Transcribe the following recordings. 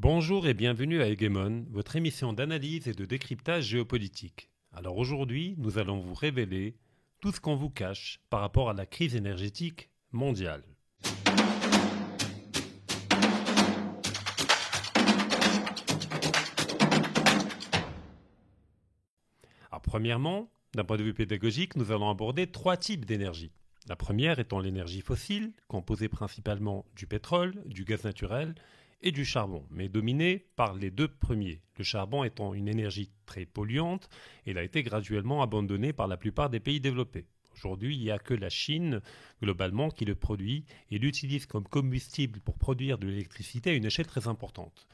Bonjour et bienvenue à Hegemon, votre émission d'analyse et de décryptage géopolitique. Alors aujourd'hui, nous allons vous révéler tout ce qu'on vous cache par rapport à la crise énergétique mondiale. Alors, premièrement, d'un point de vue pédagogique, nous allons aborder trois types d'énergie. La première étant l'énergie fossile, composée principalement du pétrole, du gaz naturel et du charbon, mais dominée par les deux premiers. Le charbon étant une énergie très polluante, il a été graduellement abandonné par la plupart des pays développés. Aujourd'hui, il n'y a que la Chine, globalement, qui le produit et l'utilise comme combustible pour produire de l'électricité à une échelle très importante.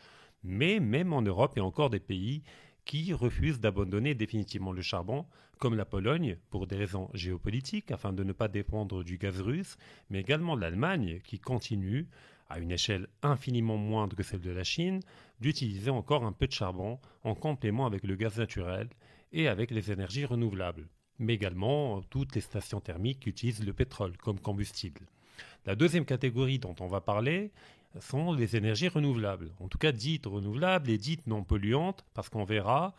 Mais même en Europe, il y a encore des pays qui refusent d'abandonner définitivement le charbon, comme la Pologne, pour des raisons géopolitiques, afin de ne pas dépendre du gaz russe, mais également l'Allemagne, qui continue, à une échelle infiniment moindre que celle de la Chine, d'utiliser encore un peu de charbon en complément avec le gaz naturel et avec les énergies renouvelables, mais également toutes les stations thermiques qui utilisent le pétrole comme combustible. La deuxième catégorie dont on va parler, sont les énergies renouvelables, en tout cas dites renouvelables et dites non polluantes, parce qu'on verra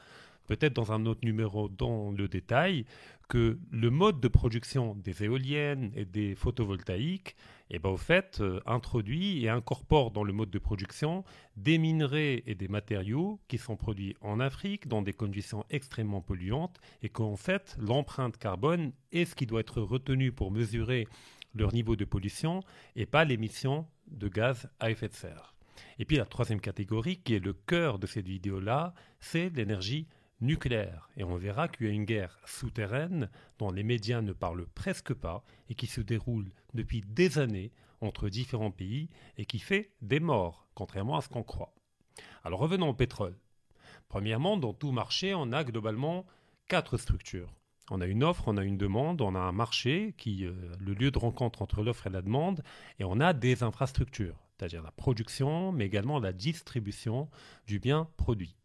peut-être dans un autre numéro dans le détail que le mode de production des éoliennes et des photovoltaïques, eh ben, au fait, euh, introduit et incorpore dans le mode de production des minerais et des matériaux qui sont produits en Afrique dans des conditions extrêmement polluantes et qu'en fait, l'empreinte carbone est ce qui doit être retenu pour mesurer leur niveau de pollution et pas l'émission de gaz à effet de serre. Et puis la troisième catégorie, qui est le cœur de cette vidéo-là, c'est l'énergie nucléaire. Et on verra qu'il y a une guerre souterraine dont les médias ne parlent presque pas et qui se déroule depuis des années entre différents pays et qui fait des morts, contrairement à ce qu'on croit. Alors revenons au pétrole. Premièrement, dans tout marché, on a globalement quatre structures. On a une offre, on a une demande, on a un marché qui est euh, le lieu de rencontre entre l'offre et la demande, et on a des infrastructures, c'est-à-dire la production, mais également la distribution du bien produit.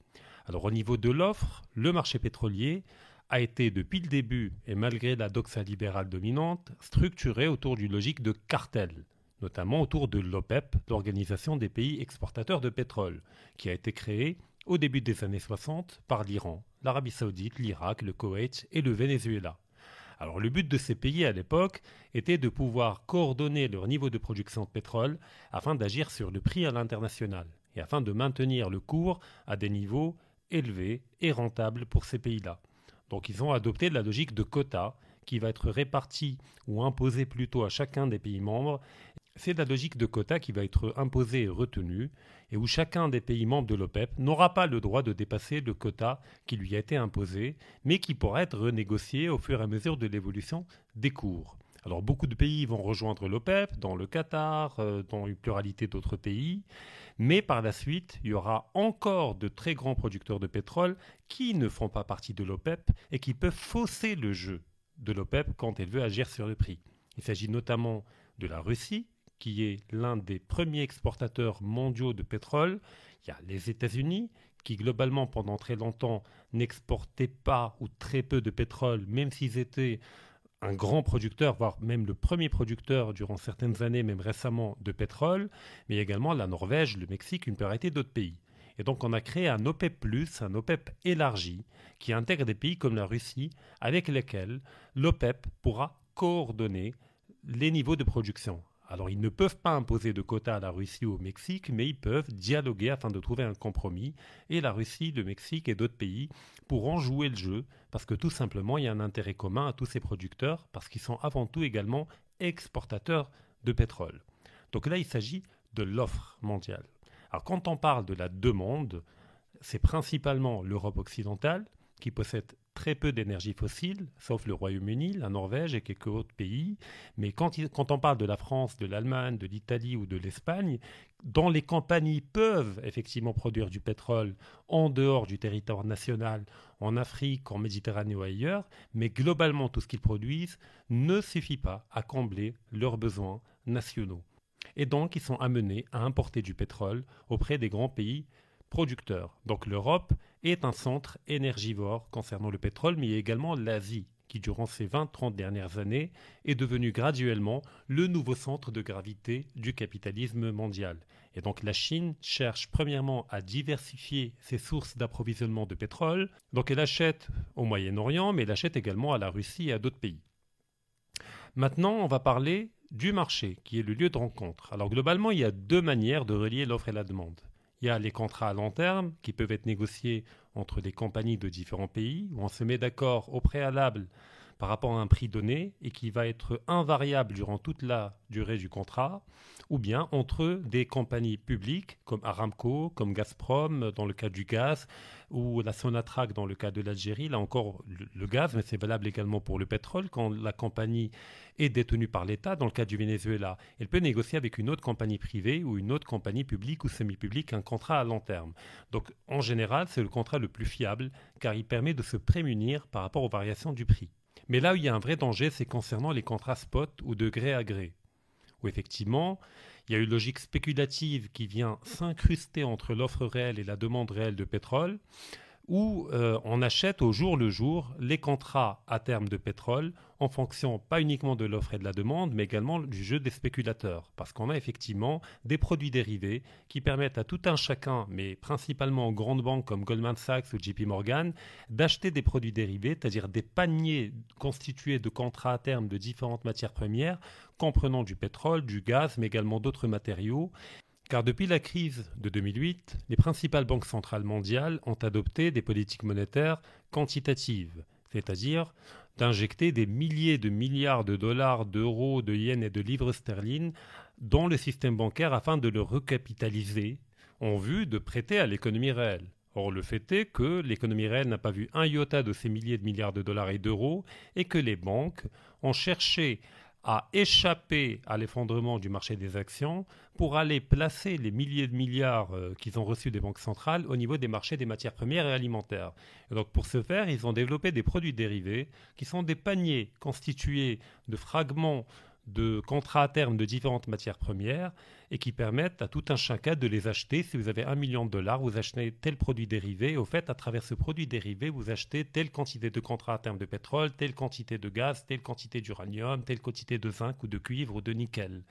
Alors au niveau de l'offre, le marché pétrolier a été depuis le début, et malgré la doxa libérale dominante, structuré autour d'une logique de cartel, notamment autour de l'OPEP, l'Organisation des pays exportateurs de pétrole, qui a été créée au début des années 60 par l'Iran, l'Arabie saoudite, l'Irak, le Koweït et le Venezuela. Alors le but de ces pays à l'époque était de pouvoir coordonner leur niveau de production de pétrole afin d'agir sur le prix à l'international et afin de maintenir le cours à des niveaux élevés et rentables pour ces pays-là. Donc ils ont adopté la logique de quotas qui va être répartie ou imposée plutôt à chacun des pays membres c'est la logique de quota qui va être imposée et retenue, et où chacun des pays membres de l'OPEP n'aura pas le droit de dépasser le quota qui lui a été imposé, mais qui pourra être renégocié au fur et à mesure de l'évolution des cours. Alors beaucoup de pays vont rejoindre l'OPEP, dans le Qatar, euh, dans une pluralité d'autres pays, mais par la suite, il y aura encore de très grands producteurs de pétrole qui ne font pas partie de l'OPEP et qui peuvent fausser le jeu de l'OPEP quand elle veut agir sur le prix. Il s'agit notamment de la Russie, qui est l'un des premiers exportateurs mondiaux de pétrole. Il y a les États-Unis, qui globalement pendant très longtemps n'exportaient pas ou très peu de pétrole, même s'ils étaient un grand producteur, voire même le premier producteur durant certaines années, même récemment, de pétrole, mais également la Norvège, le Mexique, une pluralité d'autres pays. Et donc on a créé un OPEP, un OPEP élargi, qui intègre des pays comme la Russie, avec lesquels l'OPEP pourra coordonner les niveaux de production. Alors ils ne peuvent pas imposer de quotas à la Russie ou au Mexique, mais ils peuvent dialoguer afin de trouver un compromis. Et la Russie, le Mexique et d'autres pays pourront jouer le jeu, parce que tout simplement, il y a un intérêt commun à tous ces producteurs, parce qu'ils sont avant tout également exportateurs de pétrole. Donc là, il s'agit de l'offre mondiale. Alors quand on parle de la demande, c'est principalement l'Europe occidentale qui possède très peu d'énergie fossile, sauf le Royaume-Uni, la Norvège et quelques autres pays. Mais quand, on parle de la France, de l'Allemagne, de l'Italie ou de l'Espagne, dont les compagnies peuvent effectivement produire du pétrole en dehors du territoire national, en Afrique, en Méditerranée ou ailleurs, mais globalement tout ce qu'ils produisent ne suffit pas à combler leurs besoins nationaux. Et donc ils sont amenés à importer du pétrole auprès des grands pays producteurs. Donc l'Europe est un centre énergivore concernant le pétrole, mais également l'Asie, qui durant ces 20-30 dernières années est devenue graduellement le nouveau centre de gravité du capitalisme mondial. Et donc la Chine cherche premièrement à diversifier ses sources d'approvisionnement de pétrole. Donc elle achète au Moyen-Orient, mais elle achète également à la Russie et à d'autres pays. Maintenant, on va parler du marché, qui est le lieu de rencontre. Alors globalement, il y a deux manières de relier l'offre et la demande. Il y a les contrats à long terme qui peuvent être négociés entre des compagnies de différents pays, où on se met d'accord au préalable par rapport à un prix donné et qui va être invariable durant toute la durée du contrat, ou bien entre des compagnies publiques comme Aramco, comme Gazprom dans le cas du gaz, ou la Sonatrach dans le cas de l'Algérie. Là encore, le, gaz, mais c'est valable également pour le pétrole. Quand la compagnie est détenue par l'État, dans le cas du Venezuela, elle peut négocier avec une autre compagnie privée ou une autre compagnie publique ou semi-publique un contrat à long terme. Donc en général, c'est le contrat le plus fiable car il permet de se prémunir par rapport aux variations du prix. Mais là où il y a un vrai danger, c'est concernant les contrats spot ou de gré à gré, où effectivement, il y a une logique spéculative qui vient s'incruster entre l'offre réelle et la demande réelle de pétrole, où euh, on achète au jour le jour les contrats à terme de pétrole en fonction pas uniquement de l'offre et de la demande, mais également du jeu des spéculateurs. Parce qu'on a effectivement des produits dérivés qui permettent à tout un chacun, mais principalement aux grandes banques comme Goldman Sachs ou JP Morgan, d'acheter des produits dérivés, c'est-à-dire des paniers constitués de contrats à terme de différentes matières premières, comprenant du pétrole, du gaz, mais également d'autres matériaux car depuis la crise de 2008, les principales banques centrales mondiales ont adopté des politiques monétaires quantitatives, c'est-à-dire d'injecter des milliers de milliards de dollars, d'euros, de yens et de livres sterling dans le système bancaire afin de le recapitaliser en vue de prêter à l'économie réelle. Or, le fait est que l'économie réelle n'a pas vu un iota de ces milliers de milliards de dollars et d'euros et que les banques ont cherché à échapper à l'effondrement du marché des actions pour aller placer les milliers de milliards euh, qu'ils ont reçus des banques centrales au niveau des marchés des matières premières et alimentaires. donc pour ce faire, ils ont développé des produits dérivés qui sont des paniers constitués de fragments de contrats à terme de différentes matières premières et qui permettent à tout un chacun de les acheter. Si vous avez un million de dollars, vous achetez tel produit dérivé. au fait, à travers ce produit dérivé, vous achetez telle quantité de contrats à terme de pétrole, telle quantité de gaz, telle quantité d'uranium, telle quantité de zinc ou de cuivre ou de nickel.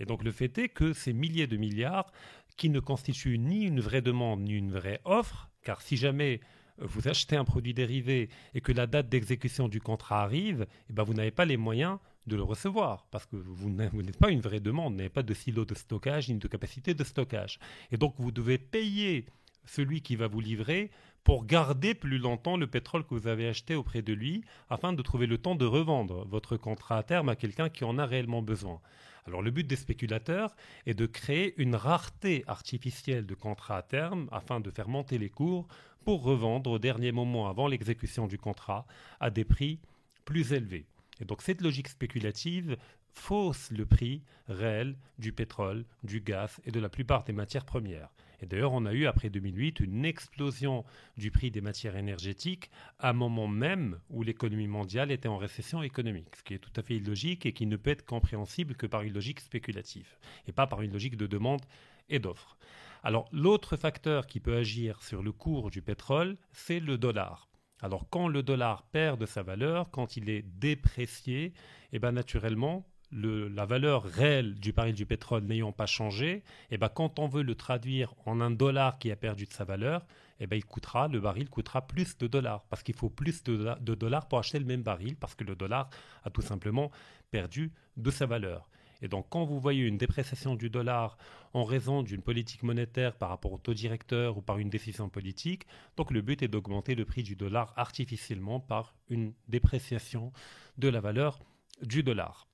Et donc le fait est que ces milliers de milliards, qui ne constituent ni une vraie demande ni une vraie offre, car si jamais vous achetez un produit dérivé et que la date d'exécution du contrat arrive, eh ben vous n'avez pas les moyens de le recevoir, parce que vous n'êtes pas une vraie demande, vous n'avez pas de silo de stockage ni de capacité de stockage. Et donc vous devez payer celui qui va vous livrer pour garder plus longtemps le pétrole que vous avez acheté auprès de lui, afin de trouver le temps de revendre votre contrat à terme à quelqu'un qui en a réellement besoin. Alors le but des spéculateurs est de créer une rareté artificielle de contrats à terme afin de faire monter les cours pour revendre au dernier moment avant l'exécution du contrat à des prix plus élevés. Et donc cette logique spéculative fausse le prix réel du pétrole, du gaz et de la plupart des matières premières. Et d'ailleurs, on a eu après 2008 une explosion du prix des matières énergétiques à un moment même où l'économie mondiale était en récession économique, ce qui est tout à fait illogique et qui ne peut être compréhensible que par une logique spéculative et pas par une logique de demande et d'offre. Alors l'autre facteur qui peut agir sur le cours du pétrole, c'est le dollar. Alors quand le dollar perd de sa valeur, quand il est déprécié, eh ben naturellement, la valeur réelle du baril du pétrole n'ayant pas changé, eh ben quand on veut le traduire en un dollar qui a perdu de sa valeur, eh ben il coûtera, le baril coûtera plus de dollars, parce qu'il faut plus de, de dollars pour acheter le même baril, parce que le dollar a tout simplement perdu de sa valeur. Et donc, quand vous voyez une dépréciation du dollar en raison d'une politique monétaire par rapport au taux directeur ou par une décision politique, donc le but est d'augmenter le prix du dollar artificiellement par une dépréciation de la valeur du dollar.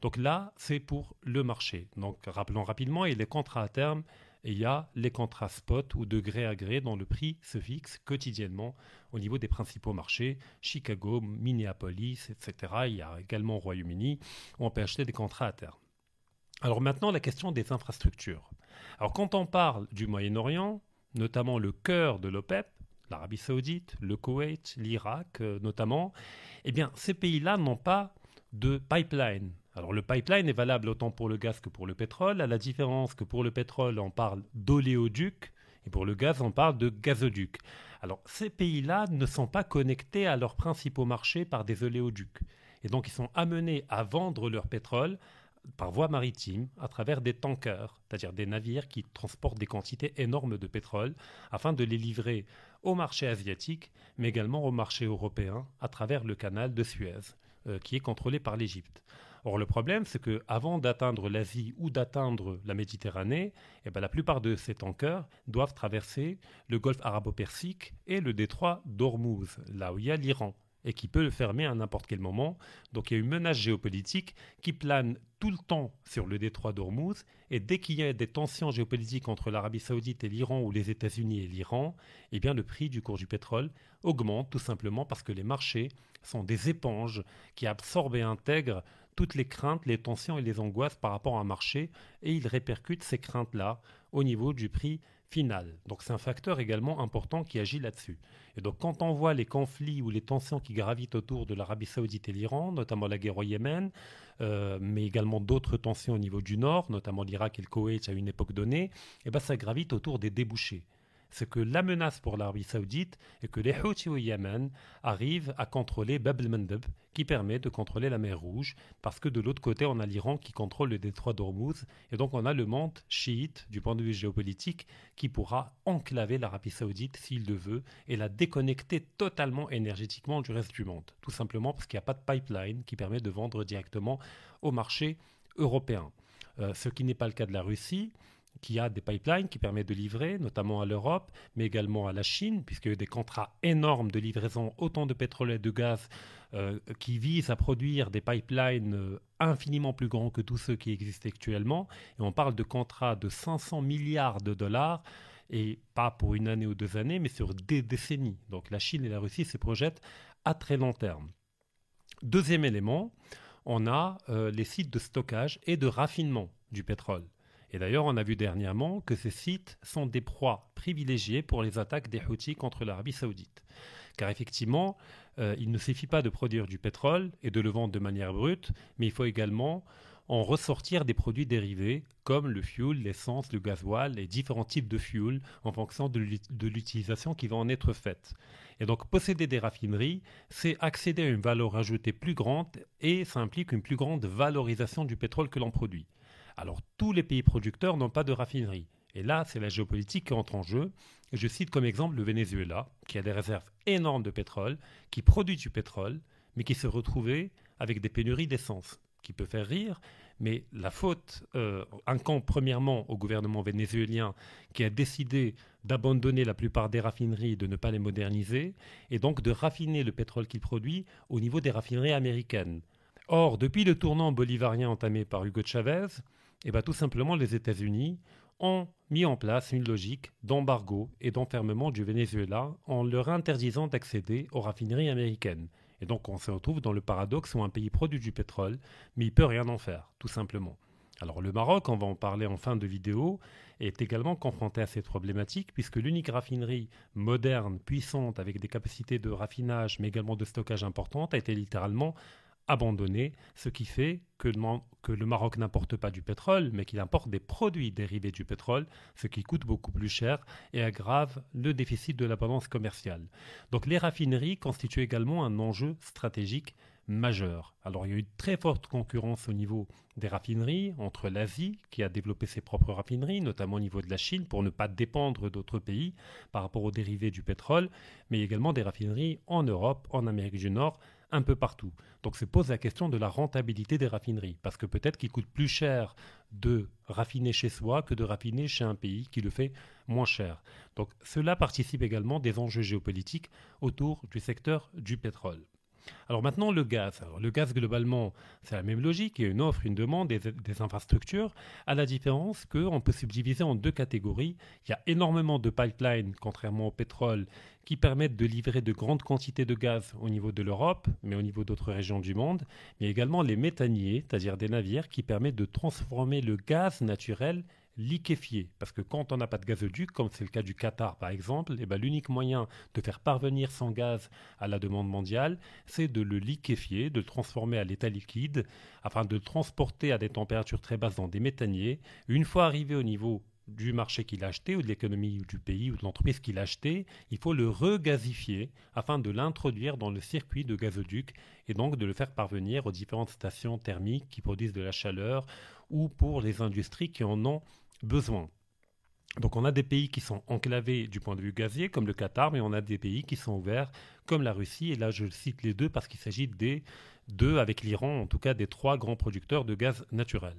Donc là, c'est pour le marché. Donc, rappelons rapidement, il y a les contrats à terme et il y a les contrats spot ou de gré à gré dont le prix se fixe quotidiennement au niveau des principaux marchés, Chicago, Minneapolis, etc. Il y a également au Royaume-Uni où on peut acheter des contrats à terme. Alors maintenant, la question des infrastructures. Alors quand on parle du Moyen-Orient, notamment le cœur de l'OPEP, l'Arabie saoudite, le Koweït, l'Irak euh, notamment, eh bien ces pays-là n'ont pas de pipeline. Alors le pipeline est valable autant pour le gaz que pour le pétrole, à la différence que pour le pétrole on parle d'oléoduc et pour le gaz on parle de gazoduc. Alors ces pays-là ne sont pas connectés à leurs principaux marchés par des oléoducs. Et donc ils sont amenés à vendre leur pétrole par voie maritime à travers des tankers, c'est-à-dire des navires qui transportent des quantités énormes de pétrole afin de les livrer au marché asiatique, mais également au marché européen à travers le canal de Suez, euh, qui est contrôlé par l'Égypte. Or, le problème, c'est qu'avant d'atteindre l'Asie ou d'atteindre la Méditerranée, eh ben, la plupart de ces tankers doivent traverser le golfe arabo-persique et le détroit d'Ormuz, là où il y a l'Iran et qui peut le fermer à n'importe quel moment. Donc il y a une menace géopolitique qui plane tout le temps sur le détroit d'Ormuz, et dès qu'il y a des tensions géopolitiques entre l'Arabie saoudite et l'Iran ou les États-Unis et l'Iran, eh bien le prix du cours du pétrole augmente tout simplement parce que les marchés sont des éponges qui absorbent et intègrent toutes les craintes, les tensions et les angoisses par rapport à un marché, et ils répercutent ces craintes-là au niveau du prix final. Donc c'est un facteur également important qui agit là-dessus. Et donc quand on voit les conflits ou les tensions qui gravitent autour de l'Arabie saoudite et l'Iran, notamment la guerre au Yémen, euh, mais également d'autres tensions au niveau du Nord, notamment l'Irak et le Koweït à une époque donnée, eh ben ça gravite autour des débouchés c'est que la menace pour l'Arabie saoudite est que les Houthis au Yémen arrivent à contrôler Bab el-Mandeb, qui permet de contrôler la mer Rouge, parce que de l'autre côté, on a l'Iran qui contrôle le détroit d'Ormuz, et donc on a le monde chiite, du point de vue géopolitique, qui pourra enclaver l'Arabie saoudite s'il le veut, et la déconnecter totalement énergétiquement du reste du monde, tout simplement parce qu'il n'y a pas de pipeline qui permet de vendre directement au marché européen. Euh, ce qui n'est pas le cas de la Russie qui a des pipelines qui permettent de livrer, notamment à l'Europe, mais également à la Chine, puisque des contrats énormes de livraison, autant de pétrole et de gaz, euh, qui visent à produire des pipelines euh, infiniment plus grands que tous ceux qui existent actuellement. Et on parle de contrats de 500 milliards de dollars, et pas pour une année ou deux années, mais sur des décennies. Donc la Chine et la Russie se projettent à très long terme. Deuxième élément, on a euh, les sites de stockage et de raffinement du pétrole. Et d'ailleurs, on a vu dernièrement que ces sites sont des proies privilégiées pour les attaques des Houthis contre l'Arabie saoudite. Car effectivement, euh, il ne suffit pas de produire du pétrole et de le vendre de manière brute, mais il faut également en ressortir des produits dérivés comme le fuel, l'essence, le gasoil et différents types de fuel en fonction de l'utilisation qui va en être faite. Et donc posséder des raffineries, c'est accéder à une valeur ajoutée plus grande et ça implique une plus grande valorisation du pétrole que l'on produit. Alors tous les pays producteurs n'ont pas de raffinerie. Et là, c'est la géopolitique qui entre en jeu. je cite comme exemple le Venezuela, qui a des réserves énormes de pétrole, qui produit du pétrole, mais qui se retrouvait avec des pénuries d'essence, qui peut faire rire, mais la faute euh, incombe premièrement au gouvernement vénézuélien qui a décidé d'abandonner la plupart des raffineries, de ne pas les moderniser, et donc de raffiner le pétrole qu'il produit au niveau des raffineries américaines. Or, depuis le tournant bolivarien entamé par Hugo Chavez, eh bien, tout simplement, les États-Unis ont mis en place une logique d'embargo et d'enfermement du Venezuela en leur interdisant d'accéder aux raffineries américaines. Et donc on se retrouve dans le paradoxe où un pays produit du pétrole, mais il peut rien en faire, tout simplement. Alors le Maroc, on va en parler en fin de vidéo, est également confronté à cette problématique puisque l'unique raffinerie moderne, puissante, avec des capacités de raffinage mais également de stockage importantes, a été littéralement abandonné, ce qui fait que, le Maroc n'importe pas du pétrole, mais qu'il importe des produits dérivés du pétrole, ce qui coûte beaucoup plus cher et aggrave le déficit de la balance commerciale. Donc les raffineries constituent également un enjeu stratégique majeur. Alors il y a eu une très forte concurrence au niveau des raffineries entre l'Asie, qui a développé ses propres raffineries, notamment au niveau de la Chine, pour ne pas dépendre d'autres pays par rapport aux dérivés du pétrole, mais également des raffineries en Europe, en Amérique du Nord, un peu partout. Donc se pose la question de la rentabilité des raffineries, parce que peut-être qu'il coûte plus cher de raffiner chez soi que de raffiner chez un pays qui le fait moins cher. Donc cela participe également des enjeux géopolitiques autour du secteur du pétrole. Alors maintenant, le gaz. le gaz, globalement, c'est la même logique. Il y a une offre, une demande, des, des infrastructures, à la différence qu'on peut subdiviser en deux catégories. Il y a énormément de pipelines, contrairement au pétrole, qui permettent de livrer de grandes quantités de gaz au niveau de l'Europe, mais au niveau d'autres régions du monde, mais également les méthaniers, c'est-à-dire des navires qui permettent de transformer le gaz naturel liquéfié. Parce que quand on n'a pas de gazoduc, comme c'est le cas du Qatar par exemple, eh ben, l'unique moyen de faire parvenir son gaz à la demande mondiale, c'est de le liquéfier, de le transformer à l'état liquide, afin de le transporter à des températures très basses dans des méthaniers. Une fois arrivé au niveau du marché qu'il a acheté ou de l'économie du pays ou de l'entreprise qu'il a acheté, il faut le regazifier afin de l'introduire dans le circuit de gazoduc et donc de le faire parvenir aux différentes stations thermiques qui produisent de la chaleur ou pour les industries qui en ont Donc on a des pays qui sont enclavés du point de vue gazier, comme le Qatar, mais on a des pays qui sont ouverts, comme la Russie. Et là, je cite les deux parce qu'il s'agit des deux, avec l'Iran, en tout cas des trois grands producteurs de gaz naturel.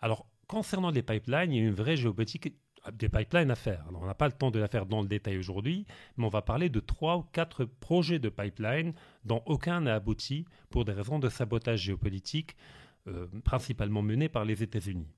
Alors, concernant les pipelines, il y a une vraie géopolitique des pipelines à faire. on n'a pas le temps de la faire dans le détail aujourd'hui, mais on va parler de trois ou quatre projets de pipelines dont aucun n'a abouti pour des raisons de sabotage géopolitique, euh, principalement menés par les États-Unis.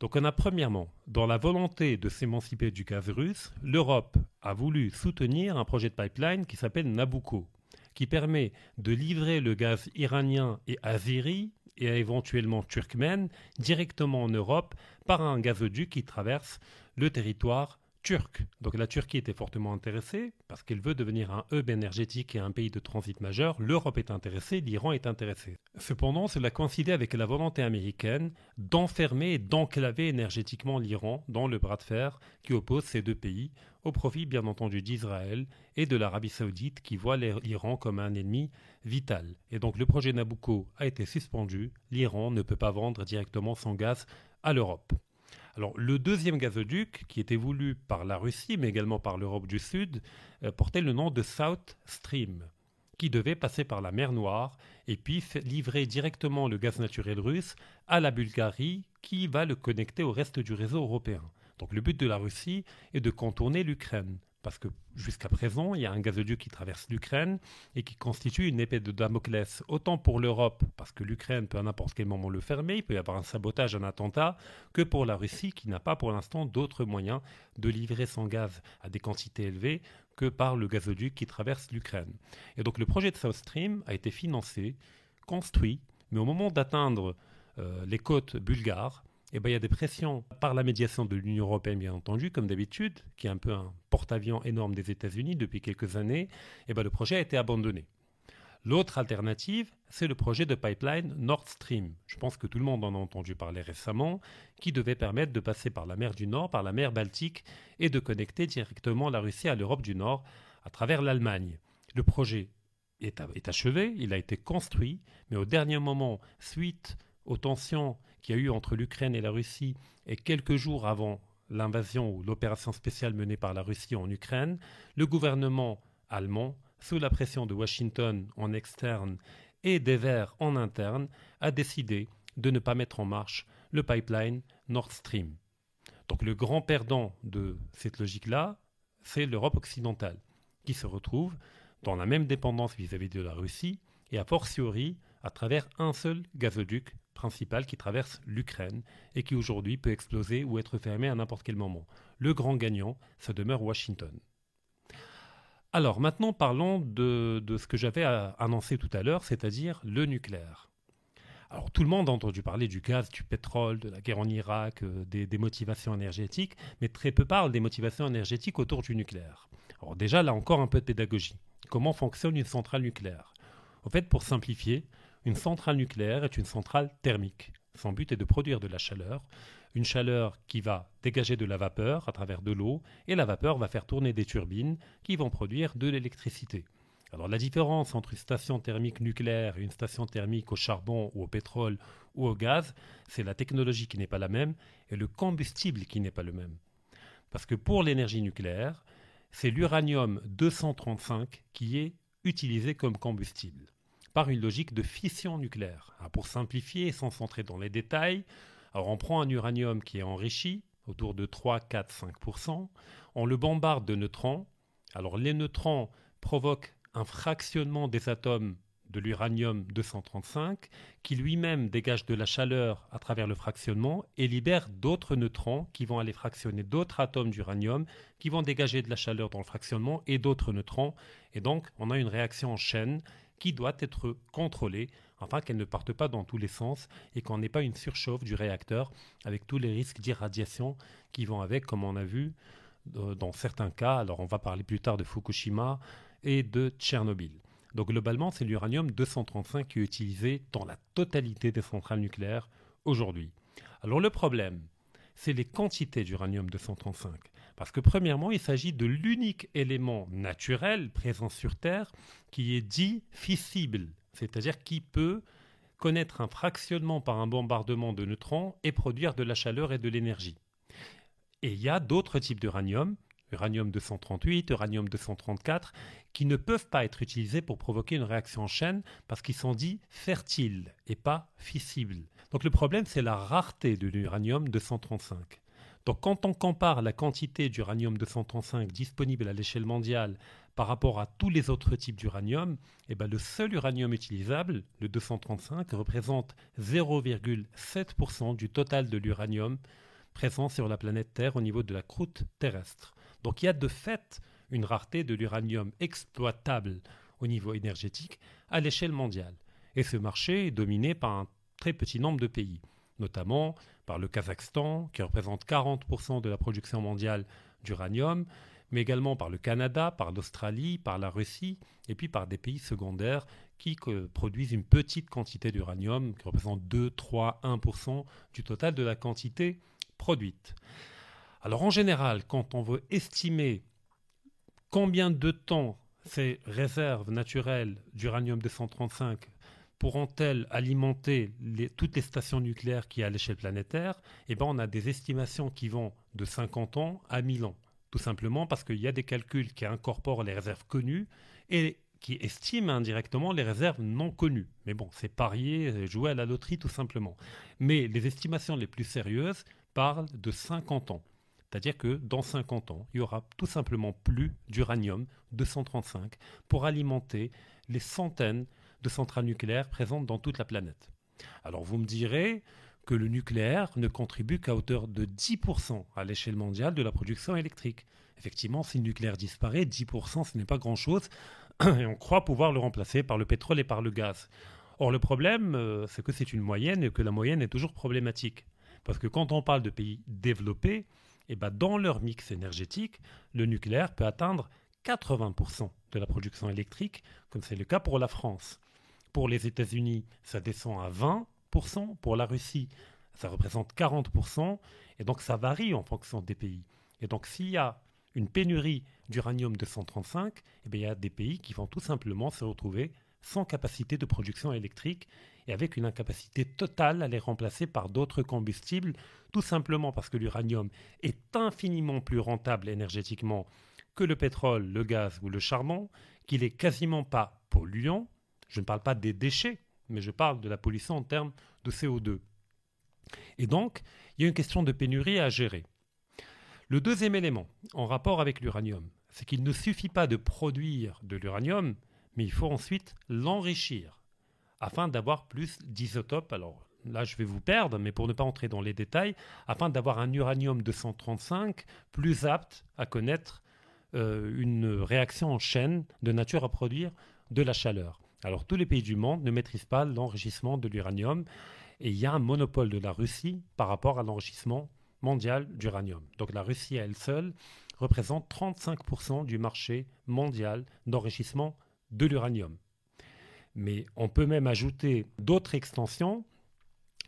Donc on a premièrement, dans la volonté de s'émanciper du gaz russe, l'Europe a voulu soutenir un projet de pipeline qui s'appelle Nabucco, qui permet de livrer le gaz iranien et azéri et éventuellement turkmène directement en Europe par un gazoduc qui traverse le territoire turc. Donc la Turquie était fortement intéressée parce qu'elle veut devenir un hub énergétique et un pays de transit majeur. L'Europe est intéressée, l'Iran est intéressé. Cependant, cela coïncidait avec la volonté américaine d'enfermer et d'enclaver énergétiquement l'Iran dans le bras de fer qui oppose ces deux pays, au profit bien entendu d'Israël et de l'Arabie saoudite qui voit l'Iran comme un ennemi vital. Et donc le projet Nabucco a été suspendu, l'Iran ne peut pas vendre directement son gaz à l'Europe. Alors, le deuxième gazoduc, qui était voulu par la Russie, mais également par l'Europe du Sud, euh, portait le nom de South Stream, qui devait passer par la mer Noire et puis livrer directement le gaz naturel russe à la Bulgarie, qui va le connecter au reste du réseau européen. Donc, le but de la Russie est de contourner l'Ukraine parce que jusqu'à présent, il y a un gazoduc qui traverse l'Ukraine et qui constitue une épée de Damoclès, autant pour l'Europe, parce que l'Ukraine peut à n'importe quel moment le fermer, il peut y avoir un sabotage, un attentat, que pour la Russie, qui n'a pas pour l'instant d'autres moyens de livrer son gaz à des quantités élevées que par le gazoduc qui traverse l'Ukraine. Et donc le projet de South Stream a été financé, construit, mais au moment d'atteindre euh, les côtes bulgares, eh ben, il y a des pressions par la médiation de l'Union européenne, bien entendu, comme d'habitude, qui est un peu un porte-avions énorme des États-Unis depuis quelques années. Eh ben, le projet a été abandonné. L'autre alternative, c'est le projet de pipeline Nord Stream. Je pense que tout le monde en a entendu parler récemment, qui devait permettre de passer par la mer du Nord, par la mer Baltique, et de connecter directement la Russie à l'Europe du Nord à travers l'Allemagne. Le projet est, est achevé, il a été construit, mais au dernier moment, suite aux tensions qu'il a eu entre l'Ukraine et la Russie, et quelques jours avant l'invasion ou l'opération spéciale menée par la Russie en Ukraine, le gouvernement allemand, sous la pression de Washington en externe et des Verts en interne, a décidé de ne pas mettre en marche le pipeline Nord Stream. Donc le grand perdant de cette logique-là, c'est l'Europe occidentale, qui se retrouve dans la même dépendance vis-à-vis -vis de la Russie, et a fortiori à travers un seul gazoduc principal qui traverse l'Ukraine et qui aujourd'hui peut exploser ou être fermé à n'importe quel moment. Le grand gagnant, ça demeure Washington. Alors maintenant parlons de, ce que j'avais annoncé tout à l'heure, c'est-à-dire le nucléaire. Alors tout le monde a entendu parler du gaz, du pétrole, de la guerre en Irak, euh, des, motivations énergétiques, mais très peu parlent des motivations énergétiques autour du nucléaire. Alors déjà là encore un peu de pédagogie. Comment fonctionne une centrale nucléaire? En fait, pour simplifier, une centrale nucléaire est une centrale thermique. Son but est de produire de la chaleur, une chaleur qui va dégager de la vapeur à travers de l'eau, et la vapeur va faire tourner des turbines qui vont produire de l'électricité. Alors la différence entre une station thermique nucléaire et une station thermique au charbon ou au pétrole ou au gaz, c'est la technologie qui n'est pas la même et le combustible qui n'est pas le même. Parce que pour l'énergie nucléaire, c'est l'uranium 235 qui est utilisé comme combustible par une logique de fission nucléaire. pour simplifier sans s'entrer dans les détails, alors on prend un uranium qui est enrichi, autour de 3, 4, 5%, on le bombarde de neutrons. Alors les neutrons provoquent un fractionnement des atomes de l'uranium 235 qui lui-même dégage de la chaleur à travers le fractionnement et libère d'autres neutrons qui vont aller fractionner d'autres atomes d'uranium qui vont dégager de la chaleur dans le fractionnement et d'autres neutrons. Et donc on a une réaction en chaîne qui doit être contrôlée afin qu'elle ne parte pas dans tous les sens et qu'on n'ait pas une surchauffe du réacteur avec tous les risques d'irradiation qui vont avec, comme on a vu euh, dans certains cas. Alors on va parler plus tard de Fukushima et de Tchernobyl. Donc globalement, c'est l'uranium 235 qui est utilisé dans la totalité des centrales nucléaires aujourd'hui. Alors le problème, c'est les quantités d'uranium-235. Parce que premièrement, il s'agit de l'unique élément naturel présent sur Terre qui est dit fissible, c'est-à-dire qui peut connaître un fractionnement par un bombardement de neutrons et produire de la chaleur et de l'énergie. Et il y a d'autres types d'uranium, uranium 238, uranium 234, qui ne peuvent pas être utilisés pour provoquer une réaction en chaîne parce qu'ils sont dits fertiles et pas fissibles. Donc le problème, c'est la rareté de l'uranium 235. Donc quand on compare la quantité d'uranium 235 disponible à l'échelle mondiale par rapport à tous les autres types d'uranium, eh ben le seul uranium utilisable, le 235, représente 0,7% du total de l'uranium présent sur la planète Terre au niveau de la croûte terrestre. Donc il y a de fait une rareté de l'uranium exploitable au niveau énergétique à l'échelle mondiale. Et ce marché est dominé par un très petit nombre de pays, notamment par le Kazakhstan, qui représente 40% de la production mondiale d'uranium, mais également par le Canada, par l'Australie, par la Russie, et puis par des pays secondaires qui produisent une petite quantité d'uranium, qui représente 2, 3, 1% du total de la quantité produite. Alors en général, quand on veut estimer combien de temps ces réserves naturelles d'uranium-235 pourront-elles alimenter toutes les stations nucléaires qui à l'échelle planétaire? Eh bien, on a des estimations qui vont de 50 ans à 1000 ans. Tout simplement parce qu'il y a des calculs qui incorporent les réserves connues et qui estiment indirectement les réserves non connues. Mais bon, c'est parier, jouer à la loterie tout simplement. Mais les estimations les plus sérieuses parlent de 50 ans. C'est-à-dire que dans 50 ans, il y aura tout simplement plus d'uranium 235 pour alimenter les centaines de centrales nucléaires présentes dans toute la planète. Alors vous me direz que le nucléaire ne contribue qu'à hauteur de 10% à l'échelle mondiale de la production électrique. Effectivement, si le nucléaire disparaît, 10% ce n'est pas grand-chose, et on croit pouvoir le remplacer par le pétrole et par le gaz. Or le problème, euh, c'est que c'est une moyenne et que la moyenne est toujours problématique. Parce que quand on parle de pays développés, eh ben dans leur mix énergétique, le nucléaire peut atteindre 80% de la production électrique, comme c'est le cas pour la France. Pour les États-Unis, ça descend à 20%. Pour la Russie, ça représente 40%. Et donc, ça varie en fonction des pays. Et donc, s'il y a une pénurie d'uranium 235, eh il y a des pays qui vont tout simplement se retrouver sans capacité de production électrique et avec une incapacité totale à les remplacer par d'autres combustibles, tout simplement parce que l'uranium est infiniment plus rentable énergétiquement que le pétrole, le gaz ou le charbon, qu'il est quasiment pas polluant, je ne parle pas des déchets, mais je parle de la pollution en termes de CO2. Et donc, il y a une question de pénurie à gérer. Le deuxième élément, en rapport avec l'uranium, c'est qu'il ne suffit pas de produire de l'uranium, mais il faut ensuite l'enrichir afin d'avoir plus d'isotopes. Alors là, je vais vous perdre, mais pour ne pas entrer dans les détails, afin d'avoir un uranium 235 plus apte à connaître euh, une réaction en chaîne de nature à produire de la chaleur. Alors tous les pays du monde ne maîtrisent pas l'enrichissement de l'uranium et il y a un monopole de la Russie par rapport à l'enrichissement mondial d'uranium. Donc la Russie à elle seule représente 35% du marché mondial d'enrichissement de l'uranium. Mais on peut même ajouter d'autres extensions,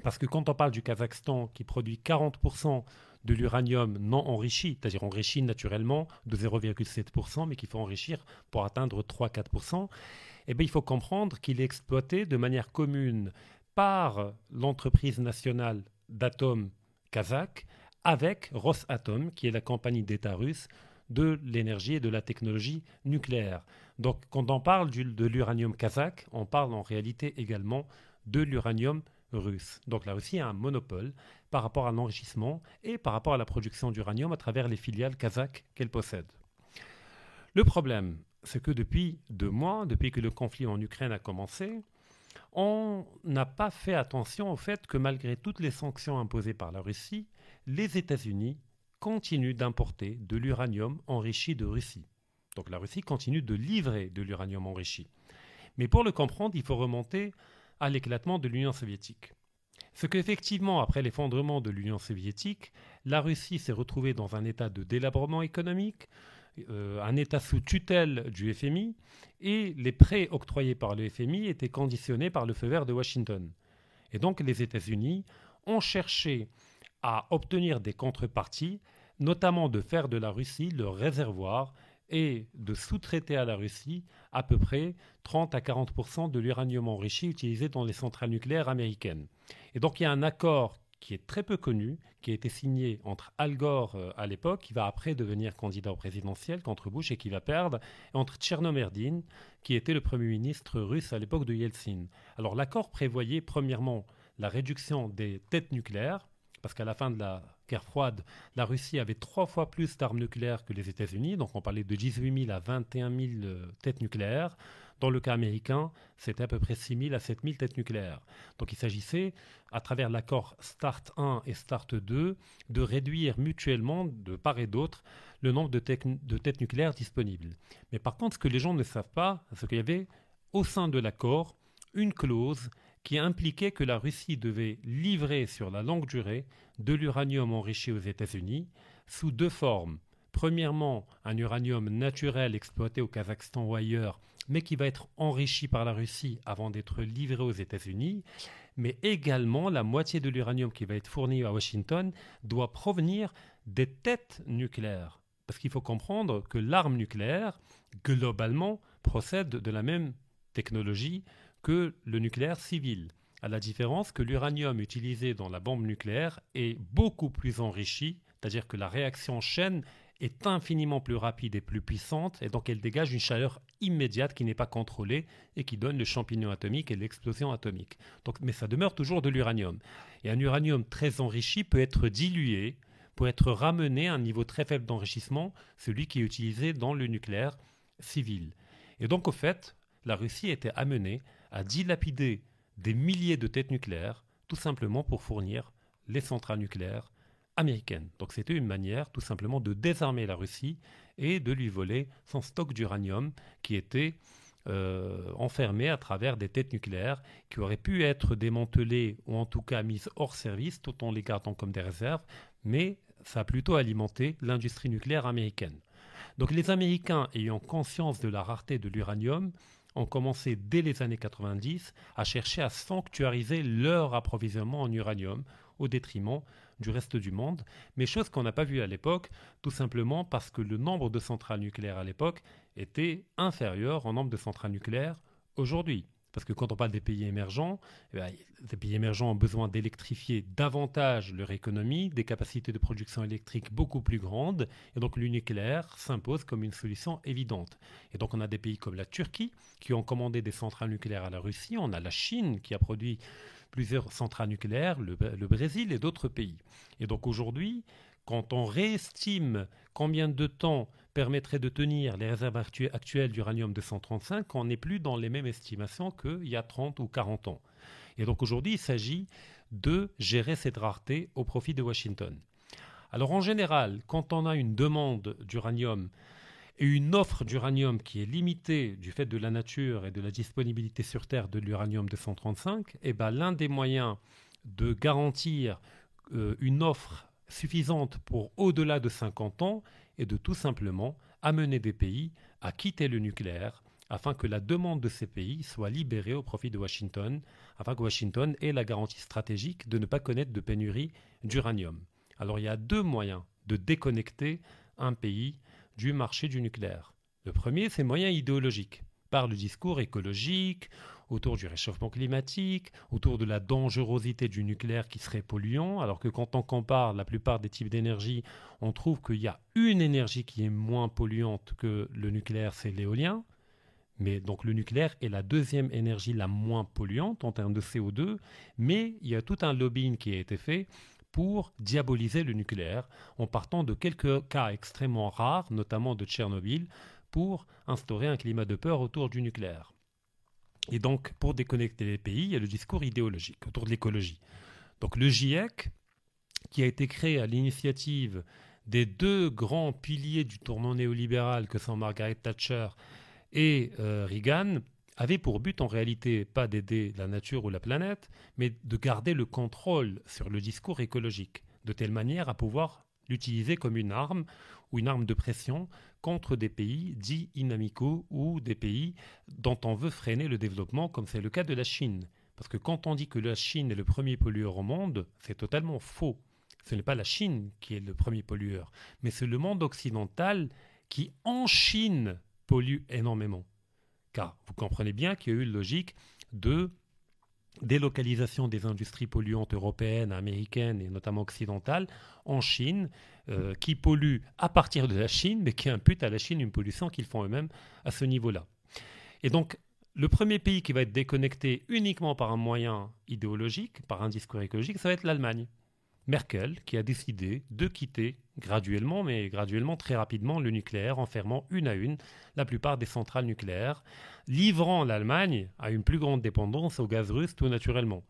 parce que quand on parle du Kazakhstan qui produit 40% de l'uranium non enrichi, c'est-à-dire enrichi naturellement de 0,7%, mais qu'il faut enrichir pour atteindre 3-4%, eh bien, il faut comprendre qu'il est exploité de manière commune par l'entreprise nationale d'atomes kazakh avec Rosatom, qui est la compagnie d'État russe de l'énergie et de la technologie nucléaire. Donc quand on parle de l'uranium kazakh, on parle en réalité également de l'uranium russe. Donc la Russie a un monopole par rapport à l'enrichissement et par rapport à la production d'uranium à travers les filiales kazakhs qu'elle possède. Le problème, c'est que depuis deux mois, depuis que le conflit en Ukraine a commencé, on n'a pas fait attention au fait que malgré toutes les sanctions imposées par la Russie, les États-Unis continuent d'importer de l'uranium enrichi de Russie. Donc la Russie continue de livrer de l'uranium enrichi. Mais pour le comprendre, il faut remonter à l'éclatement de l'Union soviétique. Ce qu'effectivement, après l'effondrement de l'Union soviétique, la Russie s'est retrouvée dans un état de délabrement économique, euh, un état sous tutelle du FMI, et les prêts octroyés par le FMI étaient conditionnés par le feu vert de Washington. Et donc les États-Unis ont cherché à obtenir des contreparties, notamment de faire de la Russie le réservoir et de sous-traiter à la Russie à peu près 30 à 40% de l'uranium enrichi utilisé dans les centrales nucléaires américaines. Et donc il y a un accord qui est très peu connu, qui a été signé entre Al Gore euh, à l'époque, qui va après devenir candidat au présidentiel contre Bush et qui va perdre, et entre Tchernomerdin, qui était le premier ministre russe à l'époque de Yeltsin. Alors l'accord prévoyait premièrement la réduction des têtes nucléaires, parce qu'à la fin de la guerre froide, la Russie avait trois fois plus d'armes nucléaires que les États-Unis, donc on parlait de 18 000 à 21 000 euh, têtes nucléaires. Dans le cas américain, c'était à peu près 6 000 à 7 000 têtes nucléaires. Donc il s'agissait, à travers l'accord START 1 et START 2, de réduire mutuellement, de part et d'autre, le nombre de, de têtes nucléaires disponibles. Mais par contre, ce que les gens ne savent pas, c'est qu'il y avait au sein de l'accord une clause qui impliquait que la Russie devait livrer sur la longue durée de l'uranium enrichi aux États-Unis sous deux formes. Premièrement, un uranium naturel exploité au Kazakhstan ou ailleurs, mais qui va être enrichi par la Russie avant d'être livré aux États-Unis, mais également la moitié de l'uranium qui va être fourni à Washington doit provenir des têtes nucléaires. Parce qu'il faut comprendre que l'arme nucléaire, globalement, procède de la même technologie que le nucléaire civil, à la différence que l'uranium utilisé dans la bombe nucléaire est beaucoup plus enrichi, c'est-à-dire que la réaction chaîne est infiniment plus rapide et plus puissante, et donc elle dégage une chaleur immédiate qui n'est pas contrôlée et qui donne le champignon atomique et l'explosion atomique. Donc, mais ça demeure toujours de l'uranium. Et un uranium très enrichi peut être dilué, peut être ramené à un niveau très faible d'enrichissement, celui qui est utilisé dans le nucléaire civil. Et donc, au fait, la Russie était amenée à dilapider des milliers de têtes nucléaires, tout simplement pour fournir les centrales nucléaires américaines. Donc c'était une manière tout simplement de désarmer la Russie et de lui voler son stock d'uranium qui était euh, enfermé à travers des têtes nucléaires qui auraient pu être démantelées ou en tout cas mises hors service tout en les gardant comme des réserves, mais ça a plutôt alimenté l'industrie nucléaire américaine. Donc les Américains ayant conscience de la rareté de l'uranium ont commencé dès les années 90 à chercher à sanctuariser leur approvisionnement en uranium au détriment du reste du monde, mais chose qu'on n'a pas vue à l'époque, tout simplement parce que le nombre de centrales nucléaires à l'époque était inférieur au nombre de centrales nucléaires aujourd'hui. Parce que quand on parle des pays émergents, eh ben, pays émergents ont besoin d'électrifier davantage leur économie, des capacités de production électrique beaucoup plus grandes, et donc le nucléaire s'impose comme une solution évidente. Et donc on a des pays comme la Turquie qui ont commandé des centrales nucléaires à la Russie, on a la Chine qui a produit plusieurs centrales nucléaires, le Brésil et d'autres pays. Et donc aujourd'hui, quand on réestime combien de temps permettrait de tenir les réserves actuelles d'uranium 235, on n'est plus dans les mêmes estimations qu'il y a 30 ou 40 ans. Et donc aujourd'hui, il s'agit de gérer cette rareté au profit de Washington. Alors en général, quand on a une demande d'uranium et une offre d'uranium qui est limitée du fait de la nature et de la disponibilité sur Terre de l'uranium 235, eh ben, l'un des moyens de garantir euh, une offre suffisante pour au-delà de 50 ans est de tout simplement amener des pays à quitter le nucléaire afin que la demande de ces pays soit libérée au profit de Washington, afin que Washington ait la garantie stratégique de ne pas connaître de pénurie d'uranium. Alors il y a deux moyens de déconnecter un pays du marché du nucléaire. Le premier, c'est moyen idéologique, par le discours écologique, autour du réchauffement climatique, autour de la dangerosité du nucléaire qui serait polluant, alors que quand on compare la plupart des types d'énergie, on trouve qu'il y a une énergie qui est moins polluante que le nucléaire, c'est l'éolien. Mais donc le nucléaire est la deuxième énergie la moins polluante en termes de CO2, mais il y a tout un lobbying qui a été fait pour diaboliser le nucléaire en partant de quelques cas extrêmement rares, notamment de Tchernobyl, pour instaurer un climat de peur autour du nucléaire. Et donc, pour déconnecter les pays, il y a le discours idéologique autour de l'écologie. Donc le GIEC, qui a été créé à l'initiative des deux grands piliers du tournant néolibéral que sont Margaret Thatcher et euh, Reagan, avait pour but en réalité pas d'aider la nature ou la planète, mais de garder le contrôle sur le discours écologique, de telle manière à pouvoir l'utiliser comme une arme ou une arme de pression contre des pays dits inamicaux ou des pays dont on veut freiner le développement, comme c'est le cas de la Chine. Parce que quand on dit que la Chine est le premier pollueur au monde, c'est totalement faux. Ce n'est pas la Chine qui est le premier pollueur, mais c'est le monde occidental qui, en Chine, pollue énormément. Car vous comprenez bien qu'il y a eu une logique de délocalisation des industries polluantes européennes, américaines et notamment occidentales en Chine, euh, qui polluent à partir de la Chine, mais qui imputent à la Chine une pollution qu'ils font eux-mêmes à ce niveau-là. Et donc, le premier pays qui va être déconnecté uniquement par un moyen idéologique, par un discours écologique, ça va être l'Allemagne. Merkel qui a décidé de quitter graduellement, mais graduellement très rapidement, le nucléaire en fermant une à une la plupart des centrales nucléaires, livrant l'Allemagne à une plus grande dépendance au gaz russe tout naturellement.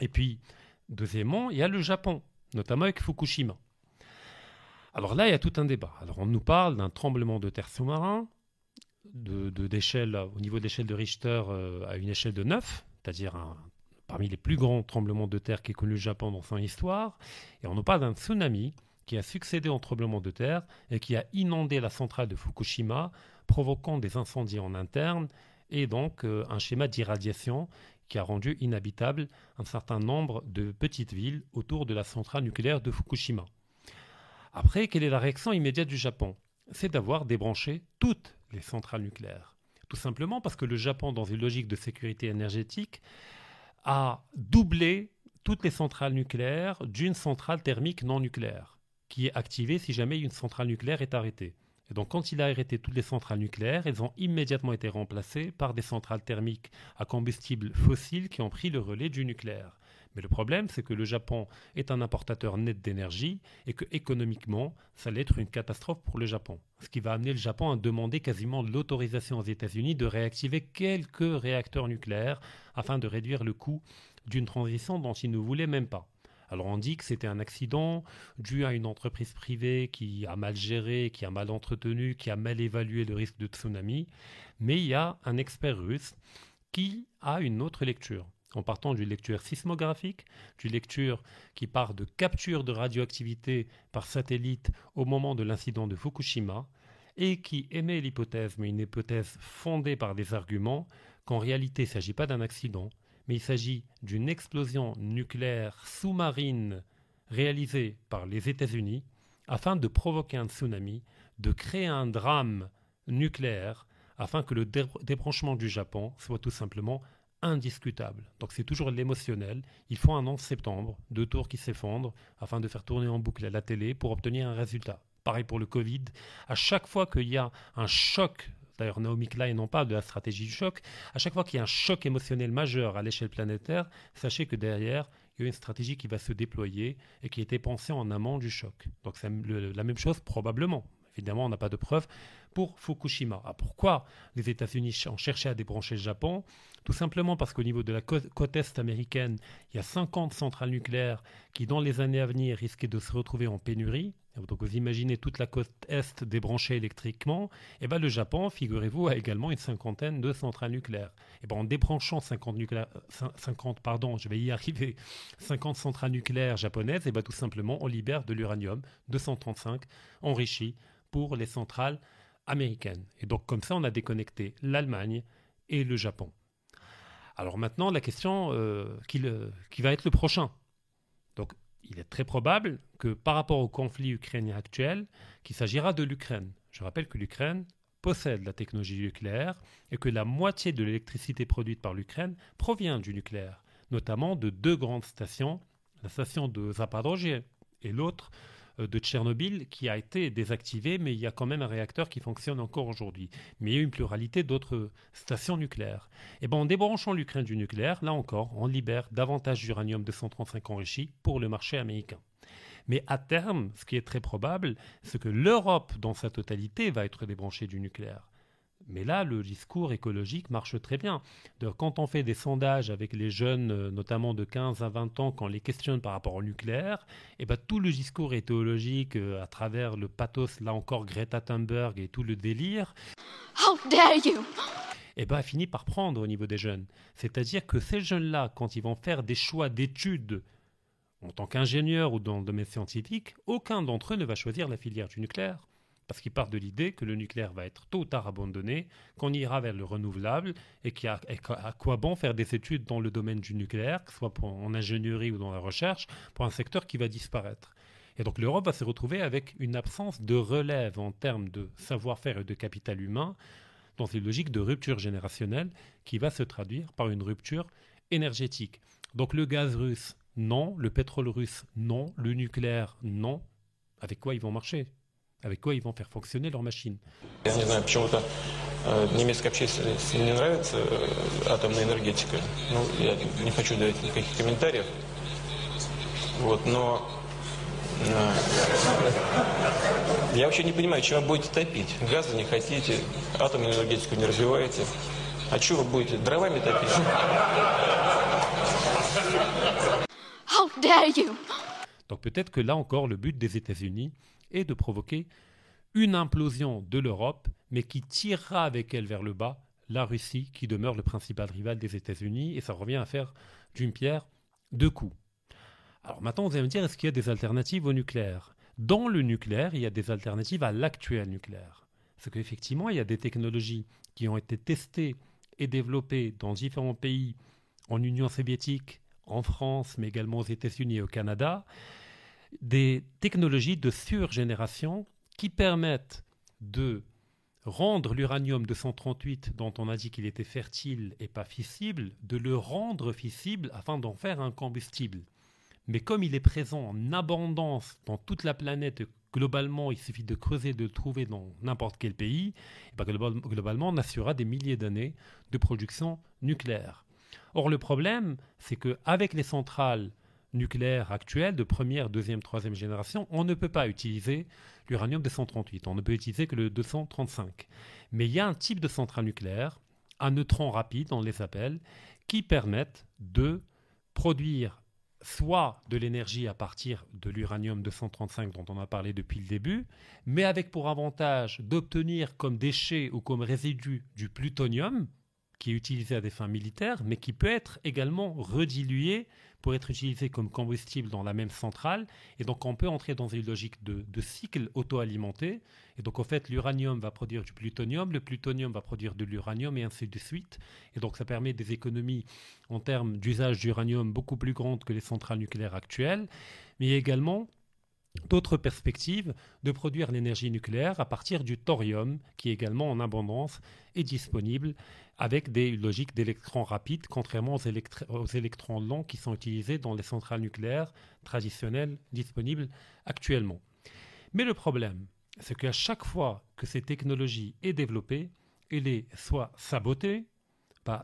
Et puis, deuxièmement, il y a le Japon, notamment avec Fukushima. Alors là, il y a tout un débat. Alors on nous parle d'un tremblement de terre sous-marin, de, d'échelle, au niveau de de Richter euh, à une échelle de 9, c'est-à-dire parmi les plus grands tremblements de terre qu'ait connu le Japon dans son histoire. Et on nous parle d'un tsunami qui a succédé au tremblement de terre et qui a inondé la centrale de Fukushima, provoquant des incendies en interne et donc euh, un schéma d'irradiation qui a rendu inhabitable un certain nombre de petites villes autour de la centrale nucléaire de Fukushima. Après, quelle est la réaction immédiate du Japon? C'est d'avoir débranché toutes les centrales nucléaires. Tout simplement parce que le Japon, dans une logique de sécurité énergétique, a doublé toutes les centrales nucléaires d'une centrale thermique non nucléaire, qui est activée si jamais une centrale nucléaire est arrêtée. Et donc quand il a arrêté toutes les centrales nucléaires, elles ont immédiatement été remplacées par des centrales thermiques à combustible fossile qui ont pris le relais du nucléaire. Mais le problème, c'est que le Japon est un importateur net d'énergie et que économiquement, ça allait être une catastrophe pour le Japon. Ce qui va amener le Japon à demander quasiment l'autorisation aux États-Unis de réactiver quelques réacteurs nucléaires afin de réduire le coût d'une transition dont il ne voulait même pas. Alors on dit que c'était un accident dû à une entreprise privée qui a mal géré, qui a mal entretenu, qui a mal évalué le risque de tsunami, mais il y a un expert russe qui a une autre lecture. En partant d'une lecture sismographique, d'une lecture qui part de capture de radioactivité par satellite au moment de l'incident de Fukushima, et qui émet l'hypothèse, mais une hypothèse fondée par des arguments, qu'en réalité il ne s'agit pas d'un accident, mais il s'agit d'une explosion nucléaire sous-marine réalisée par les États-Unis afin de provoquer un tsunami, de créer un drame nucléaire, afin que le débranchement du Japon soit tout simplement indiscutable. Donc c'est toujours l'émotionnel. Il faut un 11 septembre, deux tours qui s'effondrent afin de faire tourner en boucle la télé pour obtenir un résultat. Pareil pour le Covid. À chaque fois qu'il y a un choc, d'ailleurs Naomi Klein en parle de la stratégie du choc, à chaque fois qu'il y a un choc émotionnel majeur à l'échelle planétaire, sachez que derrière, il y a une stratégie qui va se déployer et qui a été pensée en amont du choc. Donc c'est la même chose probablement. Évidemment, on n'a pas de preuves pour Fukushima. Ah, pourquoi les États-Unis ont cherché à débrancher le Japon? Tout simplement parce qu'au niveau de la côte, est américaine, il y a 50 centrales nucléaires qui, dans les années à venir, risquaient de se retrouver en pénurie. Donc vous imaginez toute la côte est débranchée électriquement. Et eh ben le Japon, figurez-vous, a également une cinquantaine de centrales nucléaires. Et eh ben en débranchant 50 nucléaires, 50, pardon, je vais y arriver, 50 centrales nucléaires japonaises, et eh ben tout simplement on libère de l'uranium 235 enrichi pour les centrales américaines. Et donc comme ça, on a déconnecté l'Allemagne et le Japon. Alors maintenant, la question euh, qui, va être le prochain. Il est très probable que par rapport au conflit ukrainien actuel, qu'il s'agira de l'Ukraine. Je rappelle que l'Ukraine possède la technologie nucléaire et que la moitié de l'électricité produite par l'Ukraine provient du nucléaire, notamment de deux grandes stations, la station de Zaporozhye et l'autre de Tchernobyl qui a été désactivé, mais il y a quand même un réacteur qui fonctionne encore aujourd'hui. Mais il y a une pluralité d'autres stations nucléaires. Et eh ben, en débranchant l'Ukraine du nucléaire, là encore, on libère davantage d'uranium 235 enrichi pour le marché américain. Mais à terme, ce qui est très probable, c'est que l'Europe, dans sa totalité, va être débranchée du nucléaire. Mais là, le discours écologique marche très bien. quand on fait des sondages avec les jeunes, euh, notamment de 15 à 20 ans, quand on les questionne par rapport au nucléaire, eh ben, tout le discours écologique euh, à travers le pathos, là encore Greta Thunberg et tout le délire, How dare you eh ben, finit par prendre au niveau des jeunes. C'est-à-dire que ces jeunes-là, quand ils vont faire des choix d'études en tant qu'ingénieur ou dans le domaine scientifique, aucun d'entre eux ne va choisir la filière du nucléaire parce qu'ils partent de l'idée que le nucléaire va être tôt ou tard abandonné, qu'on ira vers le renouvelable et qu'à quoi bon faire des études dans le domaine du nucléaire, que ce soit en ingénierie ou dans la recherche, pour un secteur qui va disparaître. Et donc l'Europe va se retrouver avec une absence de relève en termes de savoir-faire et de capital humain dans une logique de rupture générationnelle qui va se traduire par une rupture énergétique. Donc le gaz russe, non. Le pétrole russe, non. Le nucléaire, non. Avec quoi ils vont marcher? Avec quoi ils vont faire fonctionner leur machine Я не знаю, почему-то э, немецкой общественности не нравится э, атомная энергетика. Ну, я не хочу давать никаких комментариев. Вот, но э, я вообще не понимаю, чем вы будете топить. Газа не хотите, атомную энергетику не развиваете. А что вы будете, дровами топить? How dare you Donc peut-être que là encore, le but des États-Unis est de provoquer une implosion de l'Europe, mais qui tirera avec elle vers le bas la Russie, qui demeure le principal rival des États-Unis, et ça revient à faire d'une pierre deux coups. Alors maintenant, vous allez me dire, est-ce qu'il y a des alternatives au nucléaire? Dans le nucléaire, il y a des alternatives à l'actuel nucléaire. Parce qu'effectivement, il y a des technologies qui ont été testées et développées dans différents pays en Union soviétique, en France, mais également aux États-Unis et au Canada, des technologies de surgénération qui permettent de rendre l'uranium 238 dont on a dit qu'il était fertile et pas fissible, de le rendre fissible afin d'en faire un combustible. Mais comme il est présent en abondance dans toute la planète, globalement, il suffit de creuser, de le trouver dans n'importe quel pays, eh ben, globalement, on assurera des milliers d'années de production nucléaire. Or, le problème, c'est qu'avec les centrales nucléaires actuelles de première, deuxième, troisième génération, on ne peut pas utiliser l'uranium 238. On ne peut utiliser que le 235. Mais il y a un type de centrale nucléaire, un neutron rapide, on les appelle, qui permettent de produire soit de l'énergie à partir de l'uranium 235 dont on a parlé depuis le début, mais avec pour avantage d'obtenir comme déchet ou comme résidu du plutonium, qui est utilisé à des fins militaires, mais qui peut être également redilué pour être utilisé comme combustible dans la même centrale. Et donc on peut entrer dans une logique de, cycle auto-alimenté. Et donc en fait, l'uranium va produire du plutonium, le plutonium va produire de l'uranium et ainsi de suite. Et donc ça permet des économies en termes d'usage d'uranium beaucoup plus grandes que les centrales nucléaires actuelles, mais également d'autres perspectives de produire l'énergie nucléaire à partir du thorium, qui est également en abondance et disponible avec des logiques d'électrons rapides, contrairement aux, électrons lents qui sont utilisés dans les centrales nucléaires traditionnelles disponibles actuellement. Mais le problème, c'est qu'à chaque fois que ces technologies est développée, elle est soit sabotée,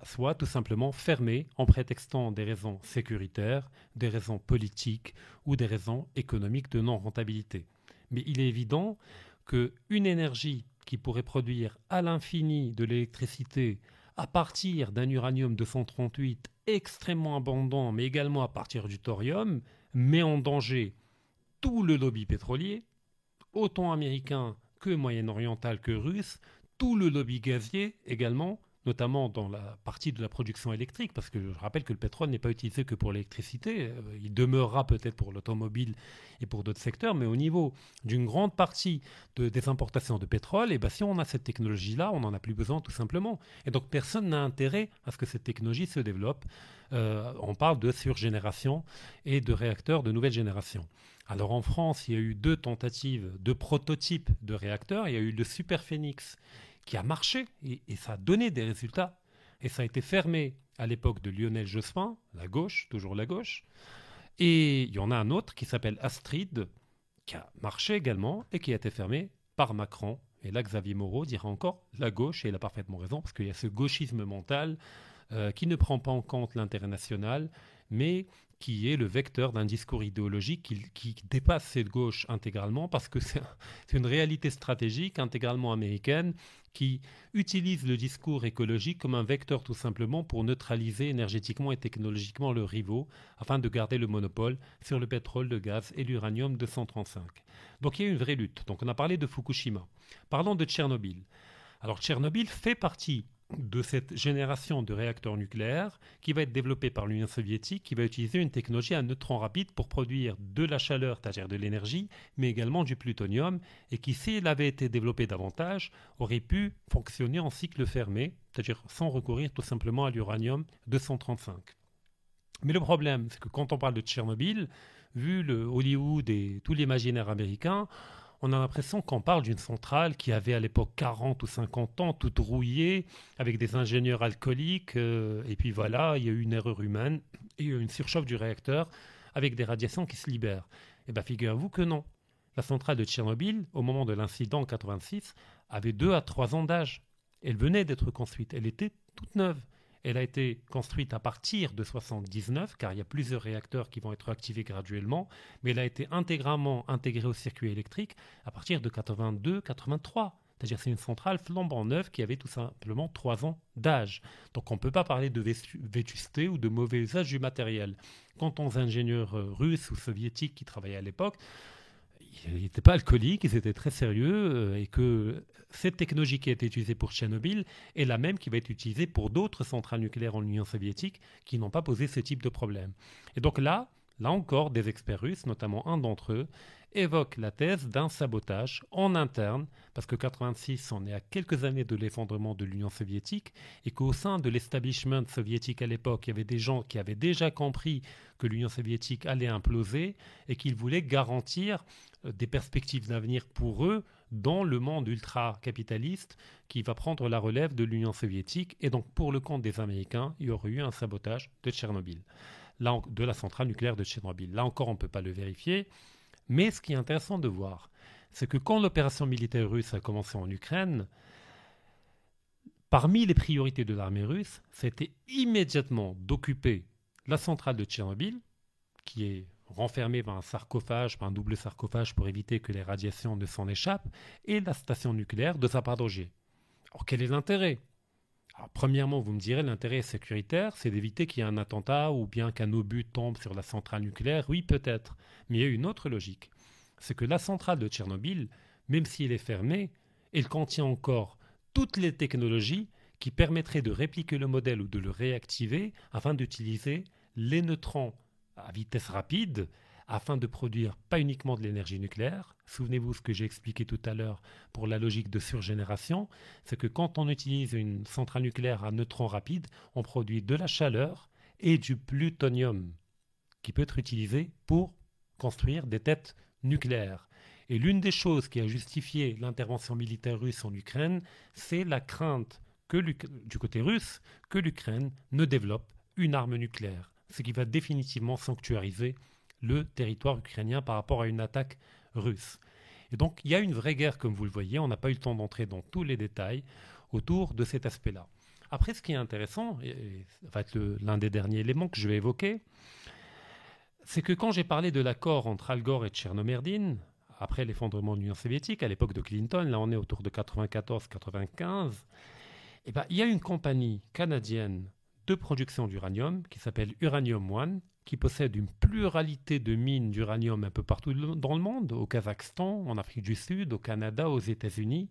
soit tout simplement fermée en prétextant des raisons sécuritaires, des raisons politiques ou des raisons économiques de non-rentabilité. Mais il est évident qu'une énergie qui pourrait produire à l'infini de l'électricité à partir d'un uranium 238 extrêmement abondant, mais également à partir du thorium, met en danger tout le lobby pétrolier, autant américain que moyen-oriental que russe, tout le lobby gazier également, notamment dans la partie de la production électrique, parce que je rappelle que le pétrole n'est pas utilisé que pour l'électricité, euh, il demeurera peut-être pour l'automobile et pour d'autres secteurs, mais au niveau d'une grande partie des importations de pétrole, et eh ben, si on a cette technologie-là, on n'en a plus besoin tout simplement. Et donc personne n'a intérêt à ce que cette technologie se développe. Euh, on parle de surgénération et de réacteurs de nouvelle génération. Alors en France, il y a eu deux tentatives, deux prototypes de réacteurs. Il y a eu le Super Phoenix qui a marché et, ça a donné des résultats. Et ça a été fermé à l'époque de Lionel Jospin, la gauche, toujours la gauche. Et il y en a un autre qui s'appelle Astrid, qui a marché également et qui a été fermé par Macron. Et là, Xavier Moreau dira encore la gauche, et il a parfaitement raison, parce qu'il y a ce gauchisme mental euh, qui ne prend pas en compte l'intérêt national, mais qui est le vecteur d'un discours idéologique qui, dépasse cette gauche intégralement, parce que c'est une réalité stratégique intégralement américaine qui utilise le discours écologique comme un vecteur tout simplement pour neutraliser énergétiquement et technologiquement le rivaux, afin de garder le monopole sur le pétrole, le gaz et l'uranium 235. Donc il y a une vraie lutte. Donc on a parlé de Fukushima. Parlons de Tchernobyl. Alors Tchernobyl fait partie de cette génération de réacteurs nucléaires qui va être développée par l'Union soviétique, qui va utiliser une technologie à neutrons rapides pour produire de la chaleur, c'est-à-dire de l'énergie, mais également du plutonium, et qui, s'il avait été développé davantage, aurait pu fonctionner en cycle fermé, c'est-à-dire sans recourir tout simplement à l'uranium 235. Mais le problème, c'est que quand on parle de Tchernobyl, vu le Hollywood et tout l'imaginaire américain, on a l'impression qu'on parle d'une centrale qui avait à l'époque 40 ou 50 ans, toute rouillée, avec des ingénieurs alcooliques, euh, et puis voilà, il y a eu une erreur humaine, et une surchauffe du réacteur, avec des radiations qui se libèrent. Eh bien, figurez-vous que non. La centrale de Tchernobyl, au moment de l'incident en 86, avait 2 à 3 ans d'âge. Elle venait d'être construite, elle était toute neuve. Elle a été construite à partir de 79, car il y a plusieurs réacteurs qui vont être activés graduellement, mais elle a été intégralement intégrée au circuit électrique à partir de 82-83. C'est-à-dire c'est une centrale flambant neuve qui avait tout simplement trois ans d'âge. Donc on ne peut pas parler de vétusté ou de mauvais usage du matériel. Quant aux ingénieurs euh, russes ou soviétiques qui travaillaient à l'époque, ils n'étaient pas alcooliques, ils étaient très sérieux euh, et que cette technologie qui a été utilisée pour Tchernobyl est la même qui va être utilisée pour d'autres centrales nucléaires en Union soviétique qui n'ont pas posé ce type de problème. Et donc là, là encore, des experts russes, notamment un d'entre eux, évoquent la thèse d'un sabotage en interne, parce que 86, on est à quelques années de l'effondrement de l'Union soviétique, et qu'au sein de l'establishment soviétique à l'époque, il y avait des gens qui avaient déjà compris que l'Union soviétique allait imploser et qu'ils voulaient garantir euh, des perspectives d'avenir pour eux dans le monde ultra-capitaliste qui va prendre la relève de l'Union soviétique. Et donc, pour le compte des Américains, il y aurait eu un sabotage de Tchernobyl, de la centrale nucléaire de Tchernobyl. Là encore, on ne peut pas le vérifier. Mais ce qui est intéressant de voir, c'est que quand l'opération militaire russe a commencé en Ukraine, parmi les priorités de l'armée russe, c'était immédiatement d'occuper la centrale de Tchernobyl, qui est renfermée par un sarcophage, par un double sarcophage pour éviter que les radiations ne s'en échappent, et la station nucléaire de Zaporozhye. Alors quel est l'intérêt? Premièrement, vous me direz, l'intérêt sécuritaire, c'est d'éviter qu'il y ait un attentat ou bien qu'un obus tombe sur la centrale nucléaire. Oui, peut-être. Mais il y a une autre logique. C'est que la centrale de Tchernobyl, même s'il est fermée, elle contient encore toutes les technologies qui permettraient de répliquer le modèle ou de le réactiver afin d'utiliser les neutrons à vitesse rapide afin de produire pas uniquement de l'énergie nucléaire. Souvenez-vous ce que j'ai expliqué tout à l'heure pour la logique de surgénération, c'est que quand on utilise une centrale nucléaire à neutrons rapides, on produit de la chaleur et du plutonium qui peut être utilisé pour construire des têtes nucléaires. Et l'une des choses qui a justifié l'intervention militaire russe en Ukraine, c'est la crainte que du côté russe que l'Ukraine ne développe une arme nucléaire, ce qui va définitivement sanctuariser le territoire ukrainien par rapport à une attaque Et donc il y a une vraie guerre, comme vous le voyez, on n'a pas eu le temps d'entrer dans tous les détails autour de cet aspect-là. Après, ce qui est intéressant, et ça va être l'un des derniers éléments que je vais évoquer, c'est que quand j'ai parlé de l'accord entre Al Gore et Tchernomerdine, après l'effondrement de l'Union soviétique, à l'époque de Clinton, là on est autour de 94-95, eh ben, il y a une compagnie canadienne de production d'uranium qui s'appelle Uranium One, qui possède une pluralité de mines d'uranium un peu partout dans le monde, au Kazakhstan, en Afrique du Sud, au Canada, aux États-Unis.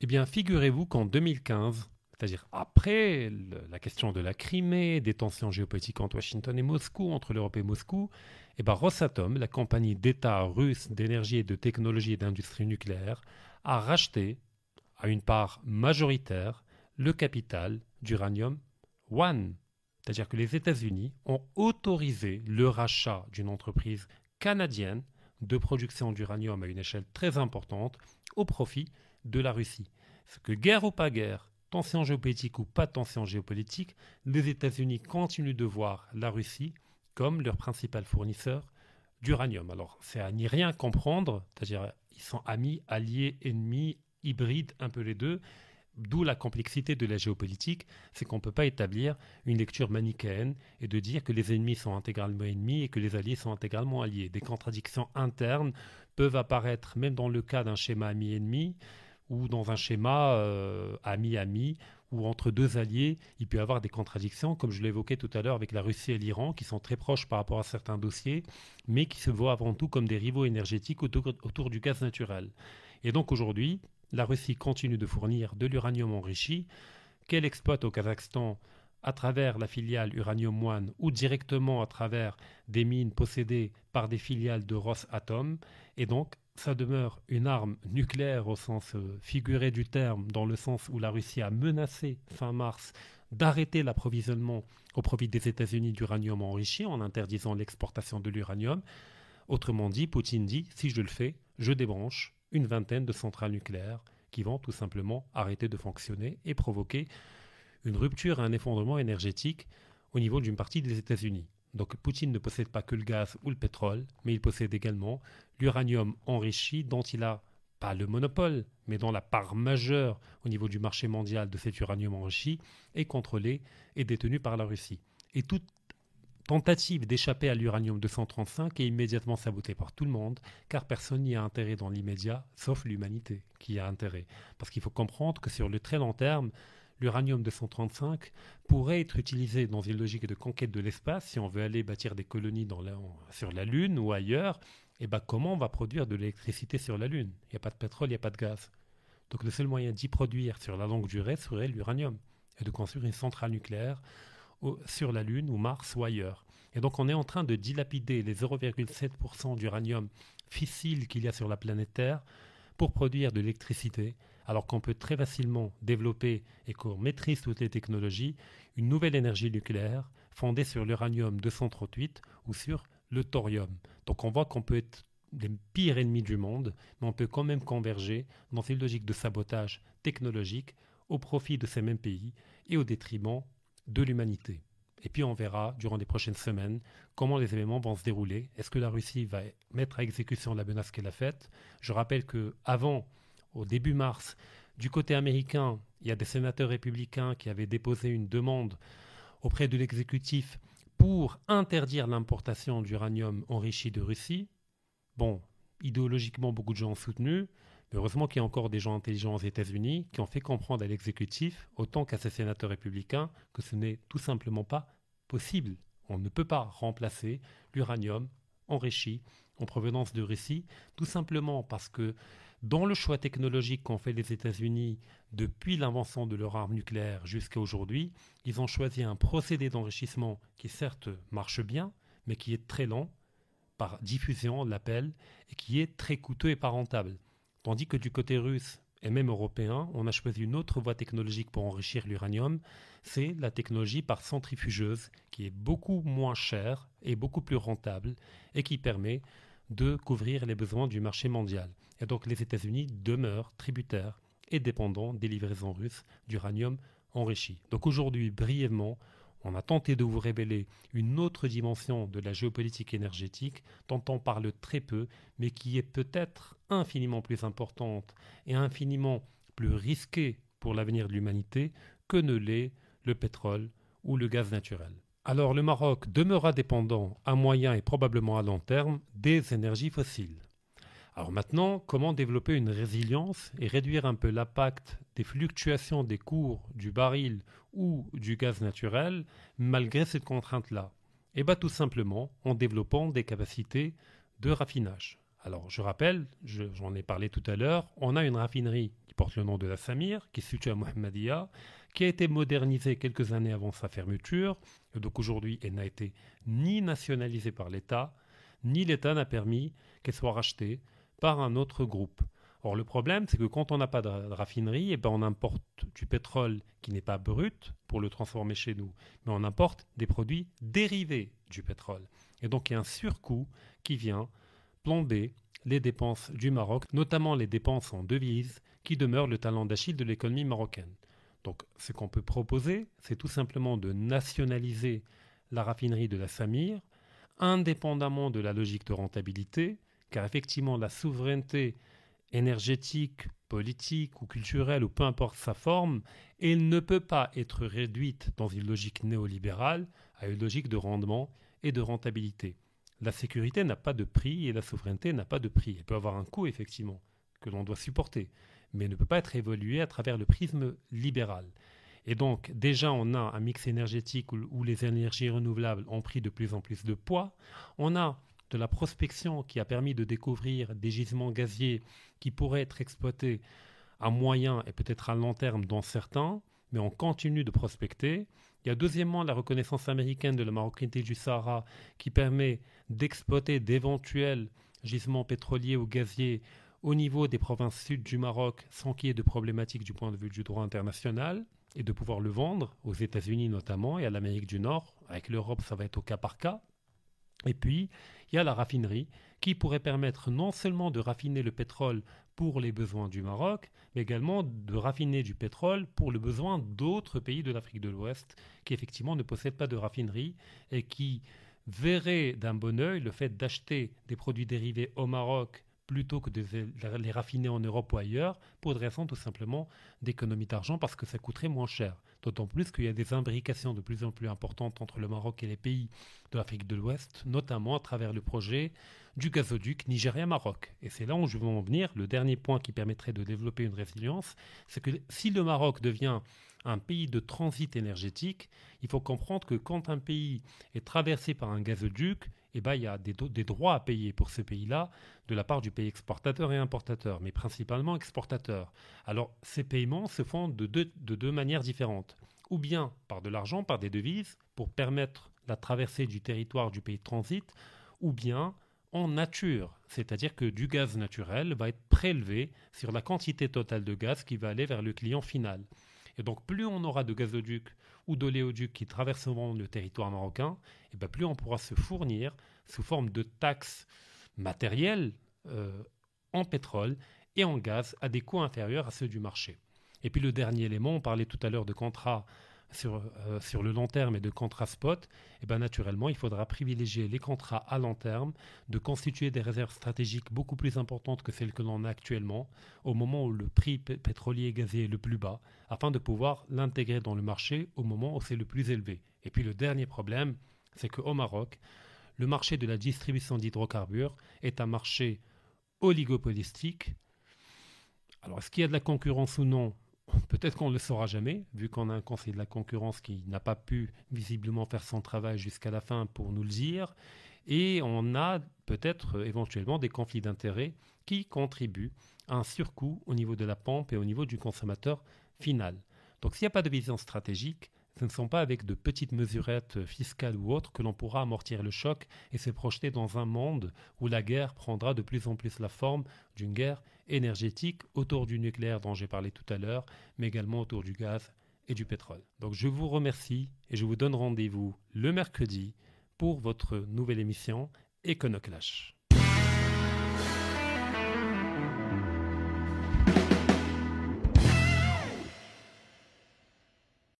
Eh bien, figurez-vous qu'en 2015, c'est-à-dire après la question de la Crimée, des tensions géopolitiques entre Washington et Moscou, entre l'Europe et Moscou, eh bien Rosatom, la compagnie d'État russe d'énergie et de technologie et d'industrie nucléaire, a racheté, à une part majoritaire, le capital d'Uranium One. C'est-à-dire que les États-Unis ont autorisé le rachat d'une entreprise canadienne de production d'uranium à une échelle très importante au profit de la Russie. Ce que guerre ou pas guerre, tension géopolitique ou pas tension géopolitique, les États-Unis continuent de voir la Russie comme leur principal fournisseur d'uranium. Alors, c'est à n'y rien comprendre, c'est-à-dire ils sont amis, alliés, ennemis, hybrides, un peu les deux. D'où la complexité de la géopolitique, c'est qu'on ne peut pas établir une lecture manichéenne et de dire que les ennemis sont intégralement ennemis et que les alliés sont intégralement alliés. Des contradictions internes peuvent apparaître même dans le cas d'un schéma ami-ennemi ou dans un schéma euh, ami-ami ou entre deux alliés, il peut y avoir des contradictions, comme je l'évoquais tout à l'heure avec la Russie et l'Iran, qui sont très proches par rapport à certains dossiers, mais qui se voient avant tout comme des rivaux énergétiques autour du gaz naturel. Et donc aujourd'hui, la Russie continue de fournir de l'uranium enrichi qu'elle exploite au Kazakhstan à travers la filiale Uranium One ou directement à travers des mines possédées par des filiales de Rosatom. Et donc, ça demeure une arme nucléaire au sens euh, figuré du terme, dans le sens où la Russie a menacé fin mars d'arrêter l'approvisionnement au profit des États-Unis d'uranium enrichi en interdisant l'exportation de l'uranium. Autrement dit, Poutine dit, si je le fais, je débranche une vingtaine de centrales nucléaires qui vont tout simplement arrêter de fonctionner et provoquer une rupture et un effondrement énergétique au niveau d'une partie des États-Unis. Donc Poutine ne possède pas que le gaz ou le pétrole, mais il possède également l'uranium enrichi dont il a pas le monopole, mais dont la part majeure au niveau du marché mondial de cet uranium enrichi est contrôlée et détenue par la Russie. Et tentative d'échapper à l'uranium 235 est immédiatement sabotée par tout le monde, car personne n'y a intérêt dans l'immédiat, sauf l'humanité qui a intérêt. Parce qu'il faut comprendre que sur le très long terme, l'uranium 235 pourrait être utilisé dans une logique de conquête de l'espace si on veut aller bâtir des colonies sur la Lune ou ailleurs. Et eh ben comment on va produire de l'électricité sur la Lune? Il n'y a pas de pétrole, il n'y a pas de gaz. Donc le seul moyen d'y produire sur la longue durée serait l'uranium et de construire une centrale nucléaire sur la Lune ou Mars ou ailleurs. Et donc on est en train de dilapider les 0,7% d'uranium fissile qu'il y a sur la planète Terre pour produire de l'électricité alors qu'on peut très facilement développer et qu'on maîtrise toutes les technologies, une nouvelle énergie nucléaire fondée sur l'uranium 238 ou sur le thorium. Donc on voit qu'on peut être les pires ennemis du monde, mais on peut quand même converger dans une logique de sabotage technologique au profit de ces mêmes pays et au détriment de l'humanité. Et puis on verra durant les prochaines semaines comment les événements vont se dérouler. Est-ce que la Russie va mettre à exécution la menace qu'elle a faite? Je rappelle que avant au début mars, du côté américain, il y a des sénateurs républicains qui avaient déposé une demande auprès de l'exécutif pour interdire l'importation d'uranium enrichi de Russie. Bon, idéologiquement, beaucoup de gens ont soutenu, heureusement qu'il y a encore des gens intelligents aux États-Unis qui ont fait comprendre à l'exécutif, autant qu'à ces sénateurs républicains, que ce n'est tout simplement pas possible. On ne peut pas remplacer l'uranium enrichi en provenance de Russie, tout simplement parce que dans le choix technologique qu'ont fait les États-Unis depuis l'invention de leur arme nucléaire jusqu'à aujourd'hui, ils ont choisi un procédé d'enrichissement qui certes marche bien, mais qui est très lent par diffusion, on l'appelle, et qui est très coûteux et pas rentable. Tandis que du côté russe et même européen, on a choisi une autre voie technologique pour enrichir l'uranium, c'est la technologie par centrifugeuse, qui est beaucoup moins chère et beaucoup plus rentable, et qui permet de couvrir les besoins du marché mondial. Et donc les États-Unis demeurent tributaires et dépendants des livraisons russes d'uranium enrichi. Donc aujourd'hui, brièvement, on a tenté de vous révéler une autre dimension de la géopolitique énergétique dont on parle très peu, mais qui est peut-être infiniment plus importante et infiniment plus risquée pour l'avenir de l'humanité que ne l'est le pétrole ou le gaz naturel. Alors le Maroc demeurera dépendant à moyen et probablement à long terme des énergies fossiles. Alors maintenant, comment développer une résilience et réduire un peu l'impact des fluctuations des cours du baril ou du gaz naturel malgré cette contrainte-là? Eh bien tout simplement en développant des capacités de raffinage. Alors je rappelle, j'en ai parlé tout à l'heure, on a une raffinerie qui porte le nom de la Samir, qui se situe à Mohammedia, qui a été modernisée quelques années avant sa fermeture. Et donc aujourd'hui, elle n'a été ni nationalisée par l'État, ni l'État n'a permis qu'elle soit rachetée par un autre groupe. Or, le problème, c'est que quand on n'a pas de raffinerie, eh ben, on importe du pétrole qui n'est pas brut pour le transformer chez nous, mais on importe des produits dérivés du pétrole. Et donc, il y a un surcoût qui vient plomber les dépenses du Maroc, notamment les dépenses en devises, qui demeurent le talent d'Achille de l'économie marocaine. Donc ce qu'on peut proposer, c'est tout simplement de nationaliser la raffinerie de la Samir, indépendamment de la logique de rentabilité, car effectivement la souveraineté énergétique, politique ou culturelle, ou peu importe sa forme, elle ne peut pas être réduite dans une logique néolibérale à une logique de rendement et de rentabilité. La sécurité n'a pas de prix et la souveraineté n'a pas de prix. Elle peut avoir un coût, effectivement, que l'on doit supporter mais ne peut pas être évolué à travers le prisme libéral. Et donc, déjà, on a un mix énergétique où, les énergies renouvelables ont pris de plus en plus de poids. On a de la prospection qui a permis de découvrir des gisements gaziers qui pourraient être exploités à moyen et peut-être à long terme dans certains, mais on continue de prospecter. Il y a deuxièmement la reconnaissance américaine de la marocanité du Sahara qui permet d'exploiter d'éventuels gisements pétroliers ou gaziers au niveau des provinces sud du Maroc sans qu'il y ait de problématiques du point de vue du droit international et de pouvoir le vendre aux États-Unis notamment et à l'Amérique du Nord. Avec l'Europe, ça va être au cas par cas. Et puis, il y a la raffinerie qui pourrait permettre non seulement de raffiner le pétrole pour les besoins du Maroc, mais également de raffiner du pétrole pour le besoin d'autres pays de l'Afrique de l'Ouest qui effectivement ne possèdent pas de raffinerie et qui verraient d'un bon oeil le fait d'acheter des produits dérivés au Maroc plutôt que de les raffiner en Europe ou ailleurs, pour des raisons tout simplement d'économie d'argent parce que ça coûterait moins cher. D'autant plus qu'il y a des imbrications de plus en plus importantes entre le Maroc et les pays de l'Afrique de l'Ouest, notamment à travers le projet du gazoduc Nigeria-Maroc. Et c'est là où je veux en venir. Le dernier point qui permettrait de développer une résilience, c'est que si le Maroc devient un pays de transit énergétique, il faut comprendre que quand un pays est traversé par un gazoduc, eh ben, il y a des, droits à payer pour ce pays-là de la part du pays exportateur et importateur, mais principalement exportateur. Alors ces paiements se font de deux manières différentes. Ou bien par de l'argent, par des devises, pour permettre la traversée du territoire du pays de transit, ou bien en nature, c'est-à-dire que du gaz naturel va être prélevé sur la quantité totale de gaz qui va aller vers le client final. Et donc plus on aura de gazoducs ou d'oléoducs qui traverseront le territoire marocain, et bien plus on pourra se fournir sous forme de taxes matérielles euh, en pétrole et en gaz à des coûts inférieurs à ceux du marché. Et puis le dernier élément, on parlait tout à l'heure de contrats sur, euh, sur, le long terme et de contrats spot, et ben naturellement, il faudra privilégier les contrats à long terme, de constituer des réserves stratégiques beaucoup plus importantes que celles que l'on a actuellement, au moment où le prix pétrolier et gazier est le plus bas, afin de pouvoir l'intégrer dans le marché au moment où c'est le plus élevé. Et puis le dernier problème, c'est qu'au Maroc, le marché de la distribution d'hydrocarbures est un marché oligopolistique. Alors, est-ce qu'il y a de la concurrence ou non? Peut-être qu'on ne le saura jamais, vu qu'on a un conseil de la concurrence qui n'a pas pu visiblement faire son travail jusqu'à la fin pour nous le dire. Et on a peut-être euh, éventuellement des conflits d'intérêts qui contribuent à un surcoût au niveau de la pompe et au niveau du consommateur final. Donc s'il n'y a pas de vision stratégique, ce ne sont pas avec de petites mesurettes fiscales ou autres que l'on pourra amortir le choc et se projeter dans un monde où la guerre prendra de plus en plus la forme d'une guerre énergétique autour du nucléaire dont j'ai parlé tout à l'heure, mais également autour du gaz et du pétrole. Donc je vous remercie et je vous donne rendez-vous le mercredi pour votre nouvelle émission Econoclash.